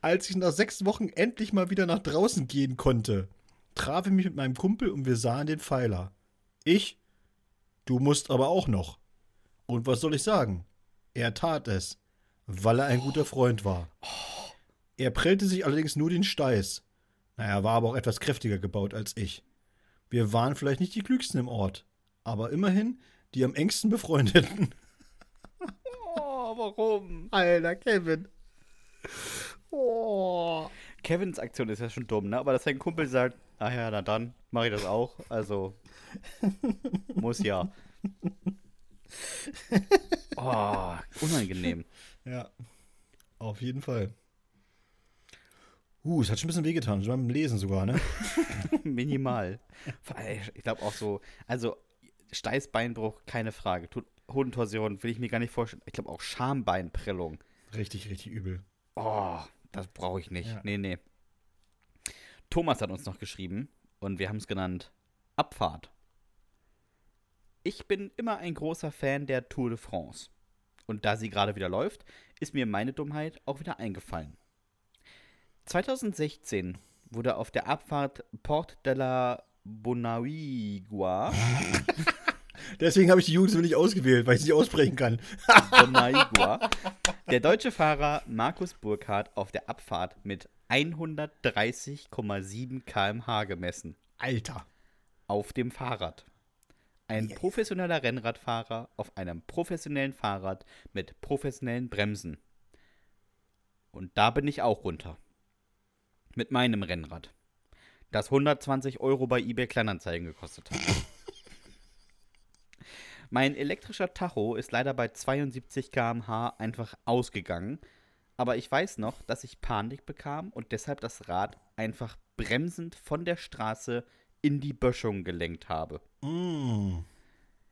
Speaker 2: Als ich nach sechs Wochen endlich mal wieder nach draußen gehen konnte, traf ich mich mit meinem Kumpel und wir sahen den Pfeiler. Ich, du musst aber auch noch. Und was soll ich sagen? Er tat es, weil er ein guter Freund war. Er prellte sich allerdings nur den Steiß. Naja, war aber auch etwas kräftiger gebaut als ich. Wir waren vielleicht nicht die klügsten im Ort, aber immerhin die am engsten befreundeten. [laughs]
Speaker 1: warum?
Speaker 2: Alter, Kevin. Oh.
Speaker 1: Kevins Aktion ist ja schon dumm, ne? Aber dass sein Kumpel sagt, ach ja, na dann, mache ich das auch. Also, [laughs] muss ja. [laughs] Oh, unangenehm.
Speaker 2: Ja, auf jeden Fall. Uh, es hat schon ein bisschen wehgetan, schon beim Lesen sogar, ne? [laughs]
Speaker 1: Minimal. Ich glaube auch so, also Steißbeinbruch, keine Frage. Hodentorsion will ich mir gar nicht vorstellen. Ich glaube auch Schambeinprellung.
Speaker 2: Richtig, richtig übel.
Speaker 1: Oh, das brauche ich nicht. Ja. Nee, nee. Thomas hat uns noch geschrieben und wir haben es genannt Abfahrt. Ich bin immer ein großer Fan der Tour de France. Und da sie gerade wieder läuft, ist mir meine Dummheit auch wieder eingefallen. 2016 wurde auf der Abfahrt Port de la Bonavigua. [laughs]
Speaker 2: Deswegen habe ich die Jugend nicht ausgewählt, weil ich sie nicht aussprechen kann. [laughs]
Speaker 1: Bonavigua. Der deutsche Fahrer Markus Burkhardt auf der Abfahrt mit 130,7 km/h gemessen.
Speaker 2: Alter.
Speaker 1: Auf dem Fahrrad. Ein yes. professioneller Rennradfahrer auf einem professionellen Fahrrad mit professionellen Bremsen. Und da bin ich auch runter. Mit meinem Rennrad. Das 120 Euro bei eBay Kleinanzeigen gekostet hat. [laughs] mein elektrischer Tacho ist leider bei 72 km/h einfach ausgegangen. Aber ich weiß noch, dass ich Panik bekam und deshalb das Rad einfach bremsend von der Straße in die Böschung gelenkt habe. Mm.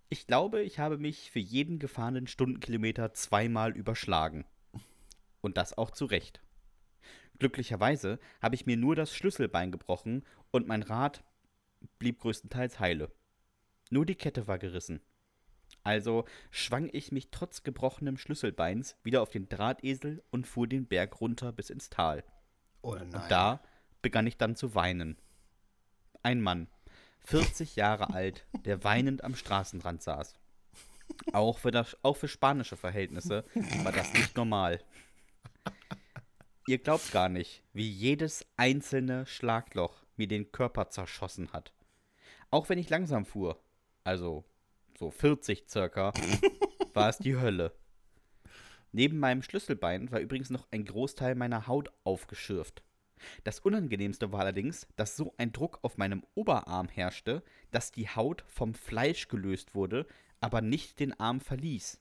Speaker 1: Ich glaube, ich habe mich für jeden gefahrenen Stundenkilometer zweimal überschlagen. Und das auch zu Recht. Glücklicherweise habe ich mir nur das Schlüsselbein gebrochen und mein Rad blieb größtenteils heile. Nur die Kette war gerissen. Also schwang ich mich trotz gebrochenem Schlüsselbeins wieder auf den Drahtesel und fuhr den Berg runter bis ins Tal.
Speaker 2: Oh nein.
Speaker 1: Und da begann ich dann zu weinen. Ein Mann, 40 Jahre alt, der weinend am Straßenrand saß. Auch für, das, auch für spanische Verhältnisse war das nicht normal. Ihr glaubt gar nicht, wie jedes einzelne Schlagloch mir den Körper zerschossen hat. Auch wenn ich langsam fuhr, also so 40 circa, [laughs] war es die Hölle. Neben meinem Schlüsselbein war übrigens noch ein Großteil meiner Haut aufgeschürft. Das Unangenehmste war allerdings, dass so ein Druck auf meinem Oberarm herrschte, dass die Haut vom Fleisch gelöst wurde, aber nicht den Arm verließ.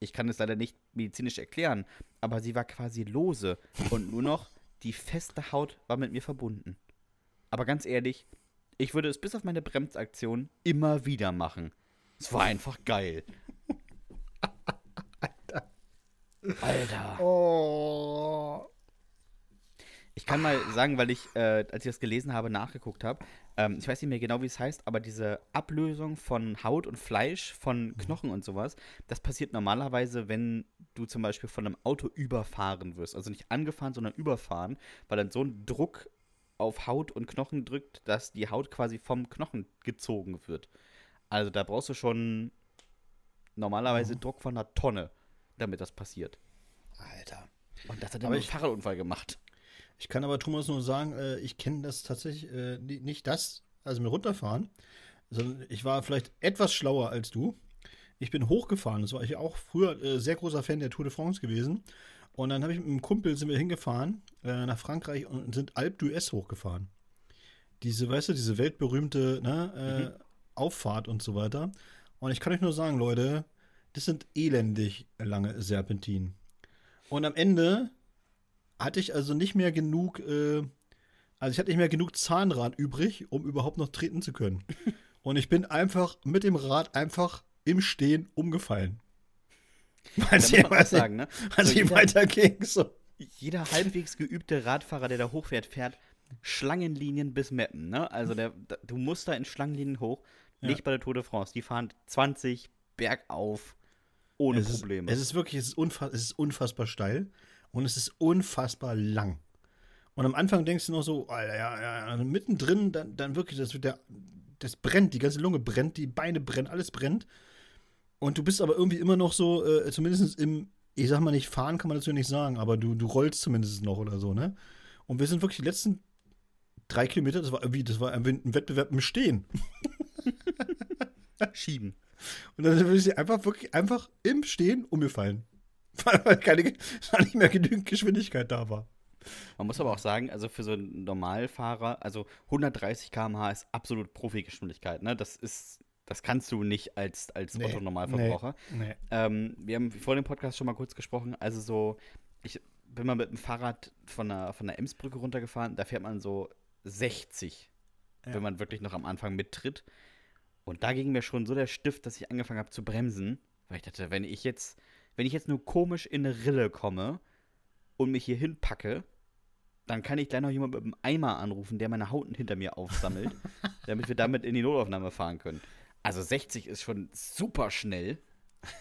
Speaker 1: Ich kann es leider nicht medizinisch erklären, aber sie war quasi lose und nur noch die feste Haut war mit mir verbunden. Aber ganz ehrlich, ich würde es bis auf meine Bremsaktion immer wieder machen. Es war einfach geil. Alter. Alter. Oh. Ich kann mal sagen, weil ich, äh, als ich das gelesen habe, nachgeguckt habe. Ähm, ich weiß nicht mehr genau, wie es heißt, aber diese Ablösung von Haut und Fleisch, von mhm. Knochen und sowas, das passiert normalerweise, wenn du zum Beispiel von einem Auto überfahren wirst. Also nicht angefahren, sondern überfahren, weil dann so ein Druck auf Haut und Knochen drückt, dass die Haut quasi vom Knochen gezogen wird. Also da brauchst du schon normalerweise mhm. Druck von einer Tonne, damit das passiert.
Speaker 2: Alter.
Speaker 1: Und das hat er mit einem Fahrradunfall gemacht.
Speaker 2: Ich kann aber Thomas nur sagen, äh, ich kenne das tatsächlich äh, nicht das, also mit runterfahren, sondern ich war vielleicht etwas schlauer als du. Ich bin hochgefahren. Das war ich auch früher äh, sehr großer Fan der Tour de France gewesen. Und dann habe ich mit einem Kumpel sind wir hingefahren äh, nach Frankreich und sind Alpe d'Huez hochgefahren. Diese, weißt du, diese weltberühmte ne, äh, mhm. Auffahrt und so weiter. Und ich kann euch nur sagen, Leute, das sind elendig lange Serpentinen. Und am Ende hatte ich also nicht mehr genug, äh, also ich hatte nicht mehr genug Zahnrad übrig, um überhaupt noch treten zu können. [laughs] Und ich bin einfach mit dem Rad einfach im Stehen umgefallen.
Speaker 1: Weil ja, sagen, ne?
Speaker 2: Also so weiter ging. So.
Speaker 1: Jeder halbwegs geübte Radfahrer, der da hochfährt, fährt Schlangenlinien bis Meppen. Ne? Also der, du musst da in Schlangenlinien hoch, ja. nicht bei der Tour de France. Die fahren 20 bergauf ohne
Speaker 2: es
Speaker 1: Probleme.
Speaker 2: Ist, es ist wirklich, es ist, unfass, es ist unfassbar steil und es ist unfassbar lang. Und am Anfang denkst du noch so, Alter, ja, ja, also mittendrin, dann, dann wirklich, das, der, das brennt, die ganze Lunge brennt, die Beine brennen, alles brennt. Und du bist aber irgendwie immer noch so, äh, zumindest im, ich sag mal nicht fahren, kann man dazu nicht sagen, aber du, du rollst zumindest noch oder so, ne? Und wir sind wirklich die letzten drei Kilometer, das war irgendwie, das war ein Wettbewerb im Stehen.
Speaker 1: Schieben.
Speaker 2: Und dann bin ich einfach wirklich einfach im Stehen umgefallen. [laughs] weil keine, nicht mehr genügend Geschwindigkeit da war.
Speaker 1: Man muss aber auch sagen, also für so einen Normalfahrer, also 130 km/h ist absolut Profi-Geschwindigkeit. Ne? Das ist, das kannst du nicht als, als nee, Otto-Normalverbraucher. Nee, nee. Ähm, wir haben vor dem Podcast schon mal kurz gesprochen, also so, ich bin mal mit dem Fahrrad von der, von der Emsbrücke runtergefahren. Da fährt man so 60,
Speaker 2: Ja.
Speaker 1: wenn man wirklich noch am Anfang mittritt. Und da ging mir schon so der Stift, dass ich angefangen habe zu bremsen. Weil ich dachte, wenn ich jetzt, wenn ich jetzt nur komisch in eine Rille komme und mich hier hinpacke, dann kann ich gleich noch jemand mit einem Eimer anrufen, der meine Haut hinter mir aufsammelt, [laughs] damit wir damit in die Notaufnahme fahren können. Also 60 ist schon super schnell,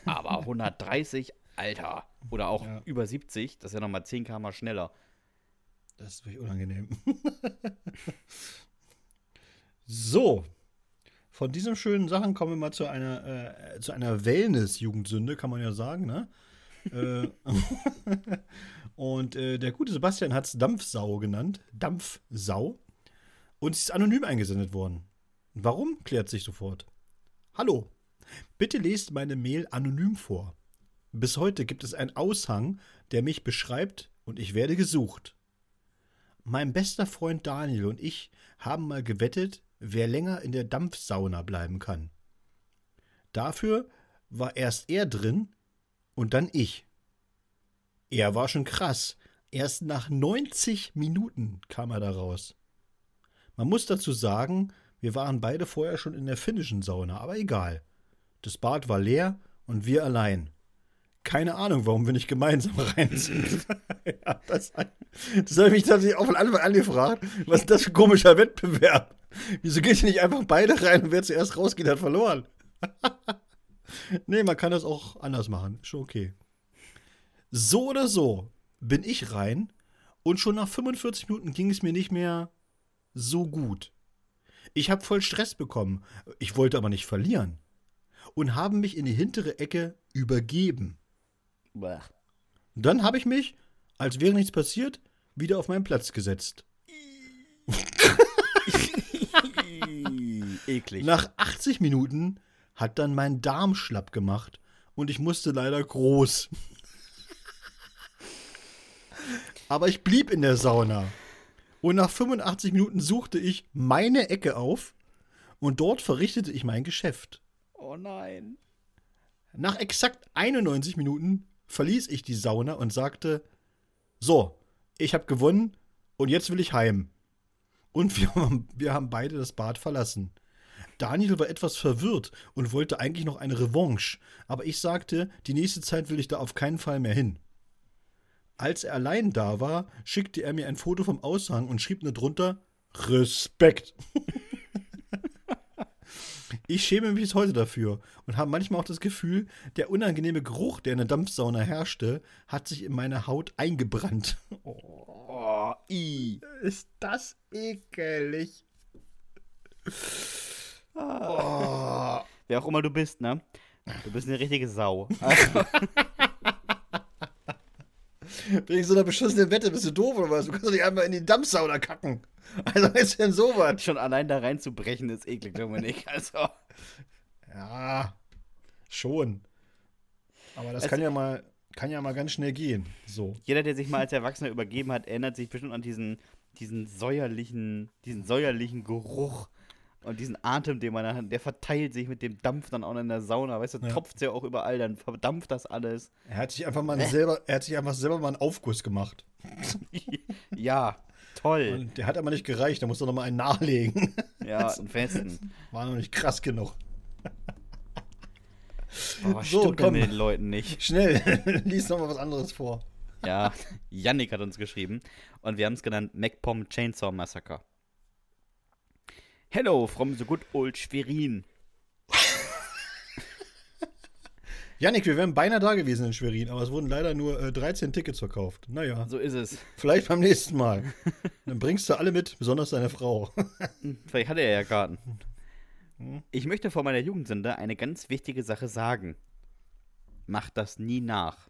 Speaker 1: aber [laughs] 130, Alter. Oder auch
Speaker 2: Ja.
Speaker 1: über 70, das ist ja nochmal 10 km schneller.
Speaker 2: Das ist wirklich unangenehm. [laughs] so. Von diesen schönen Sachen kommen wir mal zu einer, äh, zu einer Wellness-Jugendsünde, kann man ja sagen, ne? äh, [laughs] und äh, der gute Sebastian hat es Dampfsau genannt. Dampfsau. Und sie ist anonym eingesendet worden. Warum? Klärt sich sofort. Hallo. Bitte lest meine Mail anonym vor. Bis heute gibt es einen Aushang, der mich beschreibt und ich werde gesucht. Mein bester Freund Daniel und ich haben mal gewettet, wer länger in der Dampfsauna bleiben kann. Dafür war erst er drin und dann ich. Er war schon krass. Erst nach 90 Minuten kam er da raus. Man muss dazu sagen, wir waren beide vorher schon in der finnischen Sauna, aber egal. Das Bad war leer und wir allein. Keine Ahnung, warum wir nicht gemeinsam [laughs] rein sind. [laughs] ja, das das habe ich mich tatsächlich auch von Anfang an gefragt. Was ist das für ein komischer Wettbewerb? Wieso geht ihr nicht einfach beide rein und wer zuerst rausgeht, hat verloren? [laughs] nee, man kann das auch anders machen. Schon okay. So oder so bin ich rein und schon nach 45 Minuten ging es mir nicht mehr so gut. Ich habe voll Stress bekommen. Ich wollte aber nicht verlieren. Und habe mich in die hintere Ecke übergeben.
Speaker 1: Bäh.
Speaker 2: Und dann habe ich mich, als wäre nichts passiert, wieder auf meinen Platz gesetzt. [laughs]
Speaker 1: Eklig.
Speaker 2: Nach 80 Minuten hat dann mein Darm schlapp gemacht und ich musste leider groß. Aber ich blieb in der Sauna. Und nach 85 Minuten suchte ich meine Ecke auf und dort verrichtete ich mein Geschäft.
Speaker 1: oh nein.
Speaker 2: Nach exakt 91 Minuten verließ ich die Sauna und sagte: So, ich habe gewonnen und jetzt will ich heim. Und wir, haben- wir haben beide das Bad verlassen. Daniel war etwas verwirrt und wollte eigentlich noch eine Revanche, aber ich sagte, die nächste Zeit will ich da auf keinen Fall mehr hin. Als er allein da war, schickte er mir ein Foto vom Aushang und schrieb nur drunter Respekt. [laughs] Ich schäme mich bis heute dafür und habe manchmal auch das Gefühl, der unangenehme Geruch, der in der Dampfsauna herrschte, hat sich in meine Haut eingebrannt. [laughs]
Speaker 1: Oh, i.
Speaker 2: Ist das ekelig.
Speaker 1: Wer auch immer du bist, ne? Du bist eine richtige Sau. Also, [laughs]
Speaker 2: Wegen so einer beschissenen Wette bist du doof oder was? Du kannst doch nicht einmal in die Dampfsauna kacken. [laughs] Also ist denn sowas?
Speaker 1: schon allein da reinzubrechen ist eklig, Dominik. [laughs] Also,
Speaker 2: Ja, schon. Aber das
Speaker 1: Es-
Speaker 2: kann ja mal, kann ja mal ganz schnell gehen. So.
Speaker 1: jeder, der sich mal als Erwachsener übergeben hat, erinnert sich bestimmt an diesen, diesen säuerlichen, diesen säuerlichen Geruch und diesen Atem, den man dann hat. Der verteilt sich mit dem Dampf dann auch in der Sauna. Weißt du,
Speaker 2: Ja.
Speaker 1: tropft ja auch überall, dann verdampft das alles.
Speaker 2: Er hat sich einfach mal selber, er hat sich einfach selber mal einen Aufguss gemacht. [laughs]
Speaker 1: ja, toll.
Speaker 2: Der hat aber nicht gereicht, da musste noch mal einen nachlegen.
Speaker 1: Ja, [laughs] im Festen.
Speaker 2: War noch nicht krass genug.
Speaker 1: Boah,
Speaker 2: So,
Speaker 1: stimmt
Speaker 2: komm.
Speaker 1: mit den Leuten nicht.
Speaker 2: Schnell, [laughs] lies noch mal was anderes vor.
Speaker 1: Ja, Yannick hat uns geschrieben und wir haben es genannt MacPom Chainsaw Massacre. Hello from the good old Schwerin.
Speaker 2: Janik, wir wären beinahe da gewesen in Schwerin, aber es wurden leider nur äh, 13 Tickets verkauft. Naja,
Speaker 1: So ist es. [laughs]
Speaker 2: vielleicht beim nächsten Mal. Dann bringst du alle mit, besonders deine Frau.
Speaker 1: Vielleicht hat er ja Garten. Ich möchte vor meiner Jugendsünde eine ganz wichtige Sache sagen. Macht das nie nach.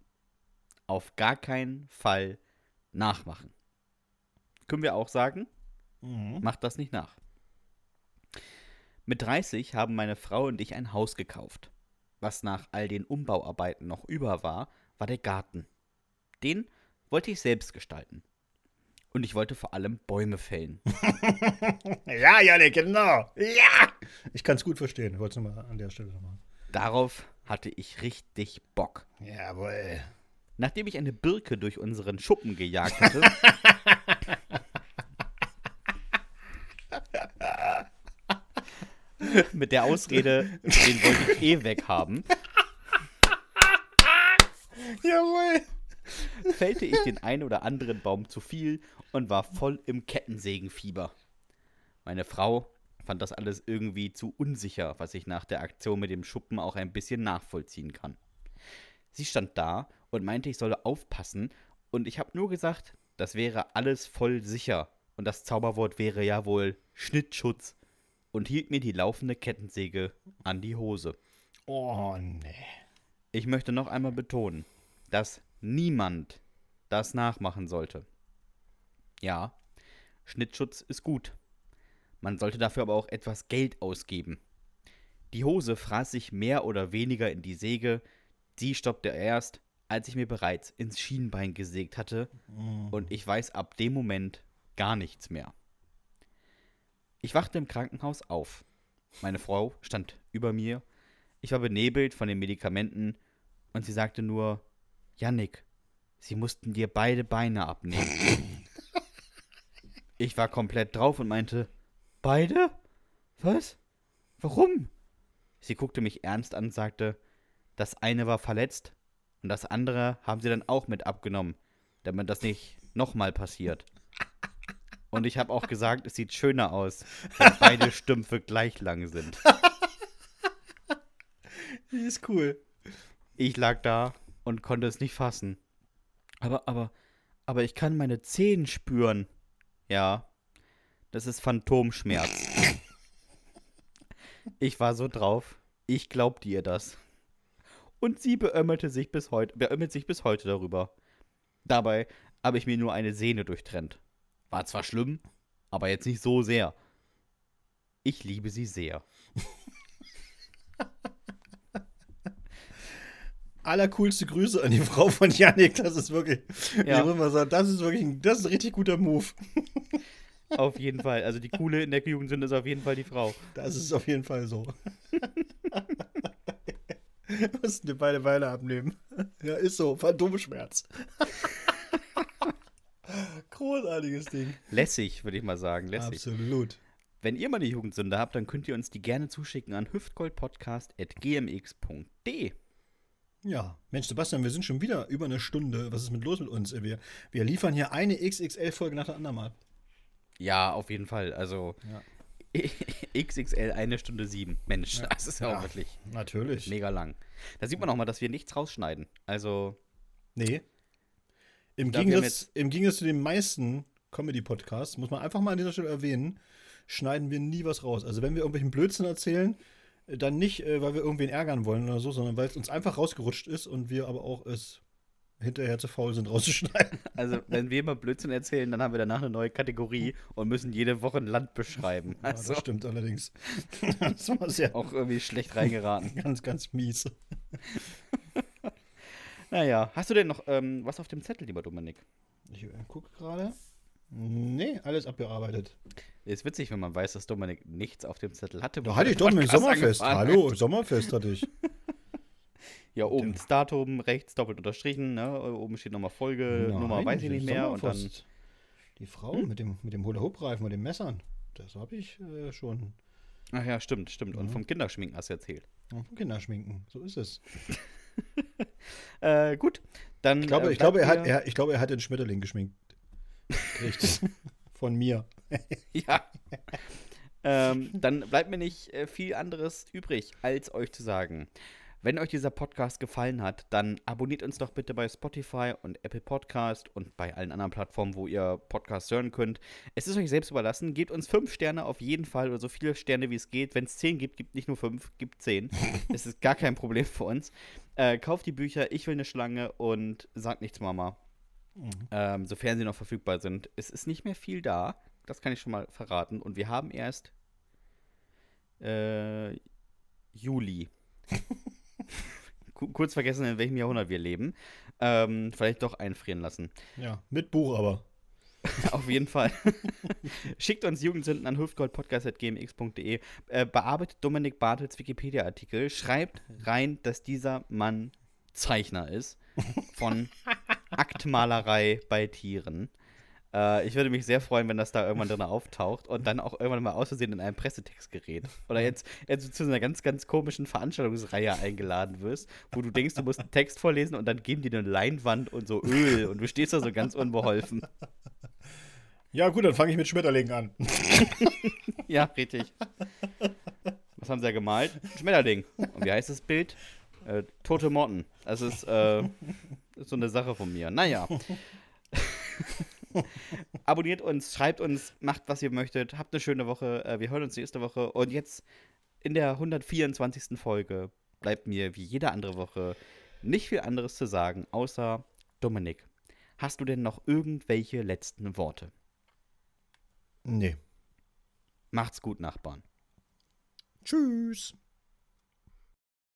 Speaker 1: Auf gar keinen Fall nachmachen. Können wir auch sagen? Macht das nicht nach. Mit 30 haben meine Frau und ich ein Haus gekauft. Was nach all den Umbauarbeiten noch über war, war der Garten. Den wollte ich selbst gestalten. Und ich wollte vor allem Bäume fällen. [laughs]
Speaker 2: Ja, Janik, genau. Ja! Ich kann es gut verstehen. Ich wollte es nochmal an der Stelle nochmal.
Speaker 1: Darauf hatte ich richtig Bock.
Speaker 2: Jawohl.
Speaker 1: Nachdem ich eine Birke durch unseren Schuppen gejagt hatte, [laughs] [laughs] mit der Ausrede, den wollte ich eh weghaben,
Speaker 2: Jawohl.
Speaker 1: fällte ich den einen oder anderen Baum zu viel und war voll im Kettensägenfieber. Meine Frau fand das alles irgendwie zu unsicher, was ich nach der Aktion mit dem Schuppen auch ein bisschen nachvollziehen kann. Sie stand da und meinte, ich solle aufpassen, und ich habe nur gesagt, das wäre alles voll sicher, und das Zauberwort wäre ja wohl Schnittschutz, und hielt mir die laufende Kettensäge an die Hose.
Speaker 2: Oh, nee.
Speaker 1: Ich möchte noch einmal betonen, dass niemand das nachmachen sollte. Ja, Schnittschutz ist gut. Man sollte dafür aber auch etwas Geld ausgeben. Die Hose fraß sich mehr oder weniger in die Säge. Sie stoppte erst, als ich mir bereits ins Schienbein gesägt hatte. Und ich weiß ab dem Moment gar nichts mehr. Ich wachte im Krankenhaus auf. Meine Frau stand über mir. Ich war benebelt von den Medikamenten und sie sagte nur, Jannik, sie mussten dir beide Beine abnehmen. ich war komplett drauf und meinte, beide? Was? Warum? Sie guckte mich ernst an und sagte, das eine war verletzt und das andere haben sie dann auch mit abgenommen, damit das nicht nochmal passiert. Und ich habe auch [laughs] gesagt, es sieht schöner aus, wenn beide [laughs] Stümpfe gleich lang sind. [laughs]
Speaker 2: Die ist cool.
Speaker 1: Ich lag da und konnte es nicht fassen. Aber, aber, aber ich kann meine Zehen spüren. Ja, das ist Phantomschmerz. Ich war so drauf. Ich glaubte ihr das. Und sie beömmelte sich bis heute, beömmelt sich bis heute darüber. Dabei habe ich mir nur eine Sehne durchtrennt. War zwar schlimm, aber jetzt nicht so sehr. Ich liebe sie sehr. [laughs]
Speaker 2: Allercoolste Grüße an die Frau von Yannick. Das ist wirklich,
Speaker 1: Ja.
Speaker 2: ich muss mal sagen, das ist wirklich ein, das ist ein richtig guter Move. [laughs]
Speaker 1: Auf jeden Fall. Also die coole in der Jugendsünde ist auf jeden Fall die Frau.
Speaker 2: Das ist auf jeden Fall so. [laughs] Mussten dir beide Beine abnehmen. Ja, ist so. Phantomschmerz. Großartiges Ding.
Speaker 1: Lässig, würde ich mal sagen. Lässig.
Speaker 2: Absolut.
Speaker 1: Wenn ihr mal eine Jugendsünde habt, dann könnt ihr uns die gerne zuschicken an hüftgoldpodcast.gmx.de.
Speaker 2: Ja, Mensch, Sebastian, wir sind schon wieder über eine Stunde. Was ist mit los mit uns? Wir, wir liefern hier eine XXL-Folge nach der anderen mal.
Speaker 1: Ja, auf jeden Fall. Also [laughs] XXL eine Stunde sieben. Mensch,
Speaker 2: Ja.
Speaker 1: das ist ja,
Speaker 2: Ja.
Speaker 1: auch wirklich
Speaker 2: Natürlich.
Speaker 1: mega lang. Da sieht man auch mal, dass wir nichts rausschneiden. Also,
Speaker 2: Nee. Im, Gegensatz, Im Gegensatz zu den meisten Comedy-Podcasts, muss man einfach mal an dieser Stelle erwähnen, schneiden wir nie was raus. Also wenn wir irgendwelchen Blödsinn erzählen, äh, dann nicht, äh, weil wir irgendwen ärgern wollen oder so, sondern weil es uns einfach rausgerutscht ist und wir aber auch es hinterher zu faul sind [laughs] rauszuschneiden.
Speaker 1: also wenn wir mal Blödsinn erzählen, dann haben wir danach eine neue Kategorie und müssen jede Woche ein Land beschreiben.
Speaker 2: Ja,
Speaker 1: Also
Speaker 2: das stimmt allerdings. [laughs] das war sehr
Speaker 1: auch irgendwie schlecht reingeraten.
Speaker 2: ganz, ganz mies. [laughs]
Speaker 1: Naja, hast du denn noch ähm, was auf dem Zettel, lieber Dominik?
Speaker 2: Ich äh, gucke gerade. Nee, alles abgearbeitet.
Speaker 1: Ist witzig, wenn man weiß, dass Dominik nichts auf dem Zettel hatte.
Speaker 2: Da hatte ich doch
Speaker 1: Podcast
Speaker 2: Sommerfest. Hallo, Sommerfest hatte ich. [laughs]
Speaker 1: Ja, oben das Datum, rechts doppelt unterstrichen, ne? Oben steht nochmal Folge, Nummer
Speaker 2: Nein,
Speaker 1: weiß ich nicht mehr. Und dann, Hm?
Speaker 2: Die Frau mit dem, mit dem Hula-Hoop-Reifen und den Messern. Das habe ich äh, schon.
Speaker 1: ach ja, stimmt, stimmt. Und
Speaker 2: Mhm.
Speaker 1: vom Kinderschminken hast du erzählt.
Speaker 2: Ja, vom Kinderschminken. So ist es. [laughs] [laughs]
Speaker 1: Äh, gut, dann.
Speaker 2: Ich glaube,
Speaker 1: äh,
Speaker 2: ich glaube, er, hat, er, ich glaube, er hat den Schmetterling geschminkt. Richtig. [laughs] Von mir.
Speaker 1: mir- [laughs] Ja. ähm, dann bleibt mir nicht äh, viel anderes übrig, als euch zu sagen. Wenn euch dieser Podcast gefallen hat, dann abonniert uns doch bitte bei Spotify und Apple Podcast und bei allen anderen Plattformen, wo ihr Podcasts hören könnt. Es ist euch selbst überlassen. Gebt uns fünf Sterne auf jeden Fall oder so viele Sterne wie es geht. Wenn es zehn gibt, gibt nicht nur fünf, gibt zehn. [laughs] es ist gar kein Problem für uns. Äh, kauft die Bücher, ich will eine Schlange und sagt nichts, Mama. Ähm, sofern sie noch verfügbar sind. Es ist nicht mehr viel da. Das kann ich schon mal verraten. Und wir haben erst äh, Juli. [laughs] Ku- Kurz vergessen, in welchem Jahrhundert wir leben. Ähm, vielleicht doch einfrieren lassen.
Speaker 2: Ja, mit Buch aber. [laughs]
Speaker 1: Auf jeden Fall. [laughs] Schickt uns Jugendsünden an hüftgoldpodcast.gmx.de. Äh, bearbeitet Dominik Bartels Wikipedia-Artikel. Schreibt rein, dass dieser Mann Zeichner ist. von [laughs] Aktmalerei bei Tieren. Äh, ich würde mich sehr freuen, wenn das da irgendwann drin auftaucht und dann auch irgendwann mal aus Versehen in einem Pressetext gerät. Oder jetzt, jetzt zu einer ganz, ganz komischen Veranstaltungsreihe eingeladen wirst, wo du denkst, du musst einen Text vorlesen und dann geben die eine Leinwand und so Öl und du stehst da so ganz unbeholfen.
Speaker 2: Ja, gut, dann fange ich mit Schmetterlingen an. [laughs]
Speaker 1: ja, richtig. Was haben sie da gemalt? Schmetterling. Und wie heißt das Bild? Äh, tote Motten. Das ist, äh, ist so eine Sache von mir. Naja. [laughs] Abonniert uns, schreibt uns, macht was ihr möchtet. Habt eine schöne Woche. Äh, wir hören uns nächste Woche. Und jetzt in der 124. Folge bleibt mir wie jede andere Woche nicht viel anderes zu sagen, außer Dominik. Hast du denn noch irgendwelche letzten Worte?
Speaker 2: Nee.
Speaker 1: Macht's gut, Nachbarn.
Speaker 2: Tschüss.